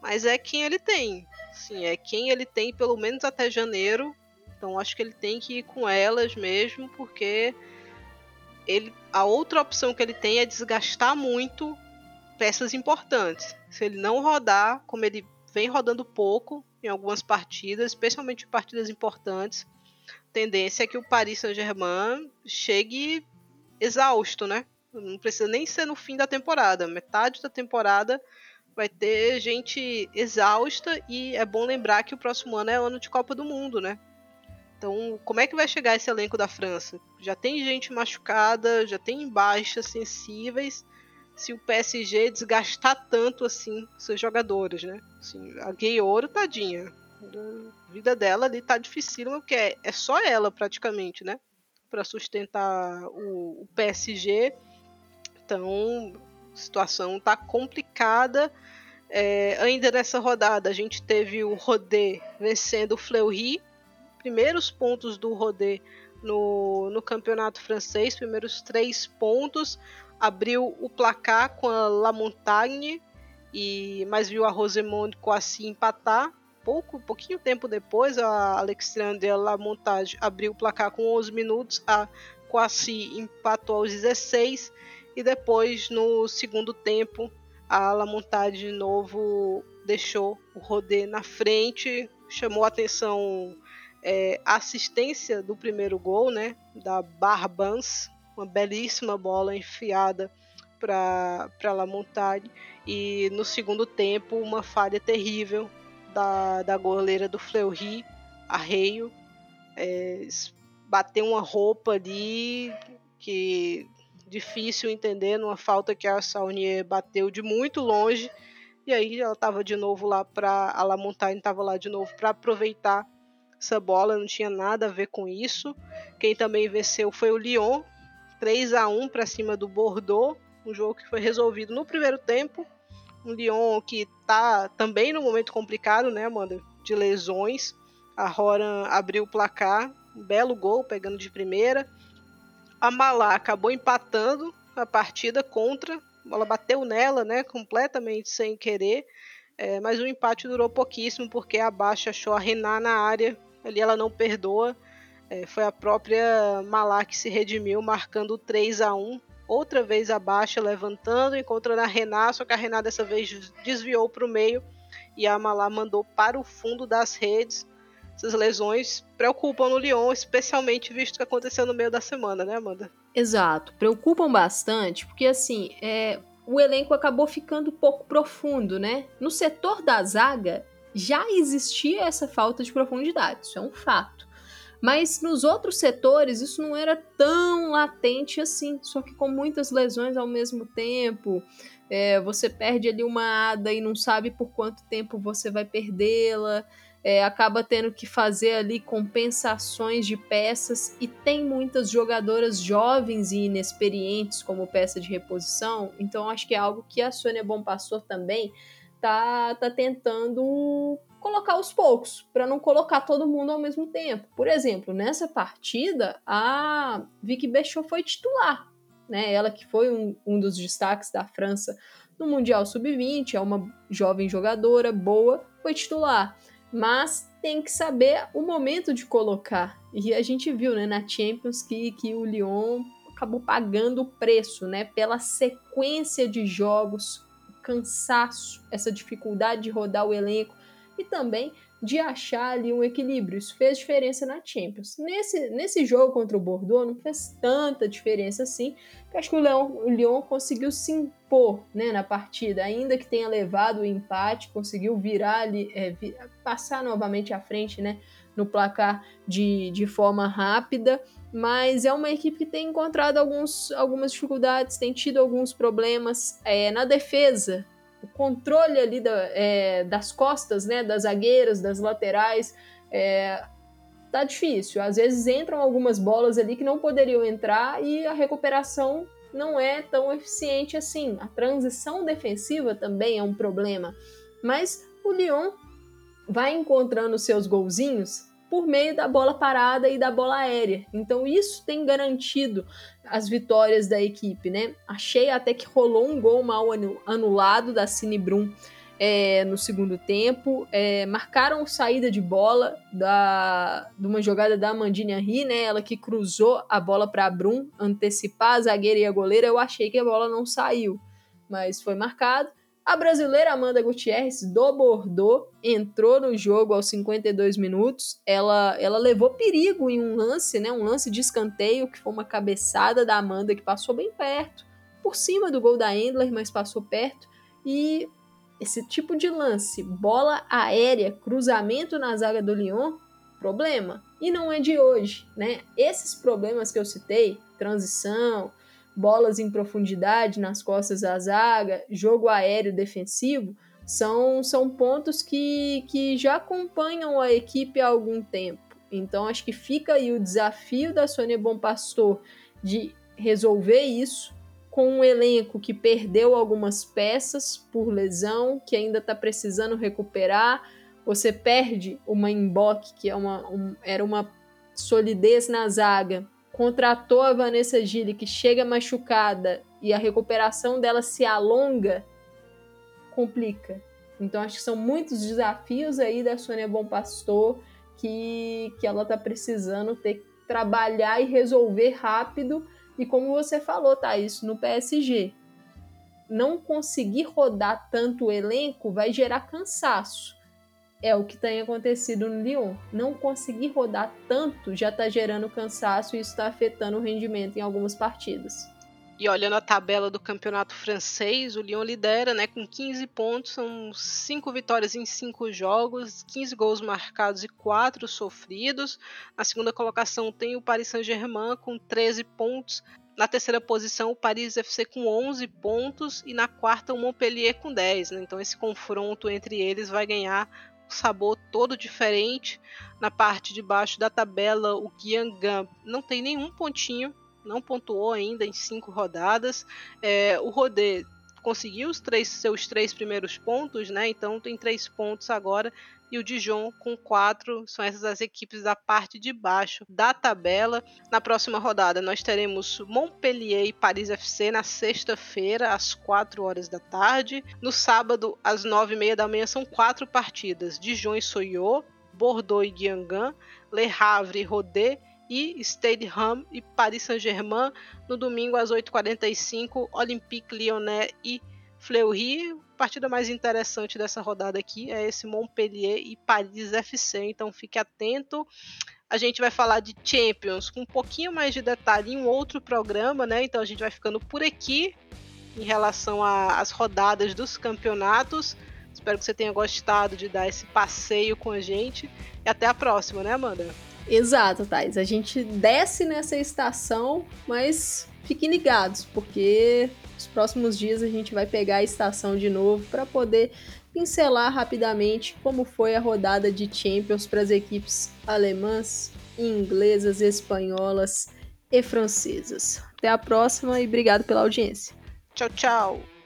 mas é quem ele tem. Sim, é quem ele tem pelo menos até janeiro. Então acho que ele tem que ir com elas mesmo, porque ele a outra opção que ele tem é desgastar muito peças importantes. Se ele não rodar, como ele vem rodando pouco, em algumas partidas, especialmente partidas importantes. Tendência é que o Paris Saint-Germain chegue exausto, né? Não precisa nem ser no fim da temporada. Metade da temporada vai ter gente exausta e é bom lembrar que o próximo ano é ano de Copa do Mundo, né? Então, como é que vai chegar esse elenco da França? Já tem gente machucada, já tem baixas sensíveis se o PSG desgastar tanto assim seus jogadores, né? Assim, a Gay Ouro, tadinha. A vida dela ali tá dificílima, porque é, é só ela praticamente, né? Para sustentar o, o, PSG. Então, a situação tá complicada. É, ainda nessa rodada, a gente teve o Rodé vencendo o Fleury. Primeiros pontos do Rodé no, no campeonato francês, primeiros três pontos abriu o placar com a La Montagne, e, mas viu a Rosemonde Coassi empatar. Pouco, pouquinho tempo depois, a Alexandria Lamontage abriu o placar com 11 minutos, a Coassi empatou aos 16 e depois no segundo tempo a Lamontage de novo deixou o Rodé na frente, chamou a atenção é, assistência do primeiro gol, né, da Barbans, uma belíssima bola enfiada para La Montagne e no segundo tempo uma falha terrível da, da goleira do Fleury, Arreio, é, bateu uma roupa ali que difícil entender numa falta que a Saunier bateu de muito longe. E aí ela estava de novo lá para a La Montagne estava lá de novo para aproveitar essa bola, não tinha nada a ver com isso. Quem também venceu foi o Lyon, 3 a 1 para cima do Bordeaux, um jogo que foi resolvido no primeiro tempo. Um Lyon que está também num momento complicado, né, Amanda? De lesões. A Roran abriu o placar, um belo gol, pegando de primeira. A Malá acabou empatando a partida contra. A bola bateu nela, né? Completamente sem querer. É, mas o empate durou pouquíssimo porque a Baixa achou a Renan na área. Ali ela não perdoa. É, foi a própria Malá que se redimiu, marcando 3 a 1 Outra vez a Baixa levantando, encontrando a Renan, só que a Renan dessa vez desviou para o meio e a Malá mandou para o fundo das redes essas lesões preocupam no Lyon, especialmente visto que aconteceu no meio da semana, né, Amanda? Exato, preocupam bastante, porque assim, é, o elenco acabou ficando pouco profundo, né? No setor da zaga já existia essa falta de profundidade, isso é um fato. Mas nos outros setores isso não era tão latente assim, só que com muitas lesões ao mesmo tempo, é, você perde ali uma ada e não sabe por quanto tempo você vai perdê-la é, acaba tendo que fazer ali compensações de peças. E tem muitas jogadoras jovens e inexperientes como peça de reposição, então acho que é algo que a Sônia Bom também tá, tá tentando colocar aos poucos, para não colocar todo mundo ao mesmo tempo. Por exemplo, nessa partida, a Vicky Bechot foi titular, né? Ela que foi um, um dos destaques da França no Mundial Sub-20, é uma jovem jogadora boa, foi titular mas tem que saber o momento de colocar. E a gente viu, né, na Champions que, que o Lyon acabou pagando o preço, né, pela sequência de jogos, o cansaço, essa dificuldade de rodar o elenco e também de achar ali um equilíbrio. Isso fez diferença na Champions. Nesse, nesse jogo contra o Bordeaux não fez tanta diferença assim, porque acho que o, Leon, o Lyon conseguiu se impor né, na partida, ainda que tenha levado o empate, conseguiu virar ali, é, vir, passar novamente à frente né, no placar de, de forma rápida, mas é uma equipe que tem encontrado alguns, algumas dificuldades, tem tido alguns problemas é, na defesa o controle ali da, é, das costas, né, das zagueiras, das laterais, é, tá difícil. Às vezes entram algumas bolas ali que não poderiam entrar e a recuperação não é tão eficiente assim. A transição defensiva também é um problema. Mas o Lyon vai encontrando seus golzinhos por meio da bola parada e da bola aérea. Então isso tem garantido as vitórias da equipe, né? Achei até que rolou um gol mal anulado da Cine Brum é, no segundo tempo. É, marcaram saída de bola da, de uma jogada da Amandine Henry, né? Ela que cruzou a bola para a Brum antecipar a zagueira e a goleira. Eu achei que a bola não saiu, mas foi marcado. A brasileira Amanda Gutierrez, do Bordeaux, entrou no jogo aos 52 minutos. Ela, ela levou perigo em um lance, né? Um lance de escanteio, que foi uma cabeçada da Amanda que passou bem perto, por cima do gol da Endler, mas passou perto. E esse tipo de lance, bola aérea, cruzamento na zaga do Lyon, problema. E não é de hoje, né? Esses problemas que eu citei, transição, bolas em profundidade nas costas da zaga, jogo aéreo defensivo, são, são pontos que, que já acompanham a equipe há algum tempo. Então acho que fica aí o desafio da Sônia Bom Pastor de resolver isso com um elenco que perdeu algumas peças por lesão, que ainda está precisando recuperar. Você perde uma emboque, que é uma, um, era uma solidez na zaga, contratou a Vanessa Gilli, que chega machucada e a recuperação dela se alonga, complica. Então acho que são muitos desafios aí da Sônia Bom Pastor que, que ela tá precisando ter que trabalhar e resolver rápido. E como você falou, isso no PSG. Não conseguir rodar tanto o elenco vai gerar cansaço é o que tem acontecido no Lyon. Não conseguir rodar tanto já está gerando cansaço e isso está afetando o rendimento em algumas partidas. E olhando a tabela do campeonato francês, o Lyon lidera né, com 15 pontos, são 5 vitórias em 5 jogos, 15 gols marcados e 4 sofridos. Na segunda colocação tem o Paris Saint-Germain com 13 pontos. Na terceira posição, o Paris FC com 11 pontos. E na quarta, o Montpellier com 10. Né? Então, esse confronto entre eles vai ganhar sabor todo diferente. Na parte de baixo da tabela, o Guiangan não tem nenhum pontinho não pontuou ainda em cinco rodadas. É, o Rodê conseguiu os três, seus três primeiros pontos, né? Então tem três pontos agora. E o Dijon com quatro. São essas as equipes da parte de baixo da tabela. Na próxima rodada nós teremos Montpellier e Paris FC na sexta-feira, às quatro horas da tarde. No sábado, às nove e meia da manhã, são quatro partidas: Dijon e Soyot, Bordeaux e Guingamp, Le Havre e Rodé e Stade Ham e Paris Saint-Germain. No domingo, às 8h45, Olympique Lyonnais e Fleury. Partida mais interessante dessa rodada aqui é esse Montpellier e Paris FC, então fique atento. A gente vai falar de Champions com um pouquinho mais de detalhe em um outro programa, né? Então a gente vai ficando por aqui em relação às rodadas dos campeonatos. Espero que você tenha gostado de dar esse passeio com a gente. E até a próxima, né, Amanda? Exato, Thais. A gente desce nessa estação, mas fiquem ligados, porque próximos dias a gente vai pegar a estação de novo para poder pincelar rapidamente como foi a rodada de Champions para as equipes alemãs, inglesas, espanholas e francesas. Até a próxima e obrigado pela audiência. Tchau, tchau.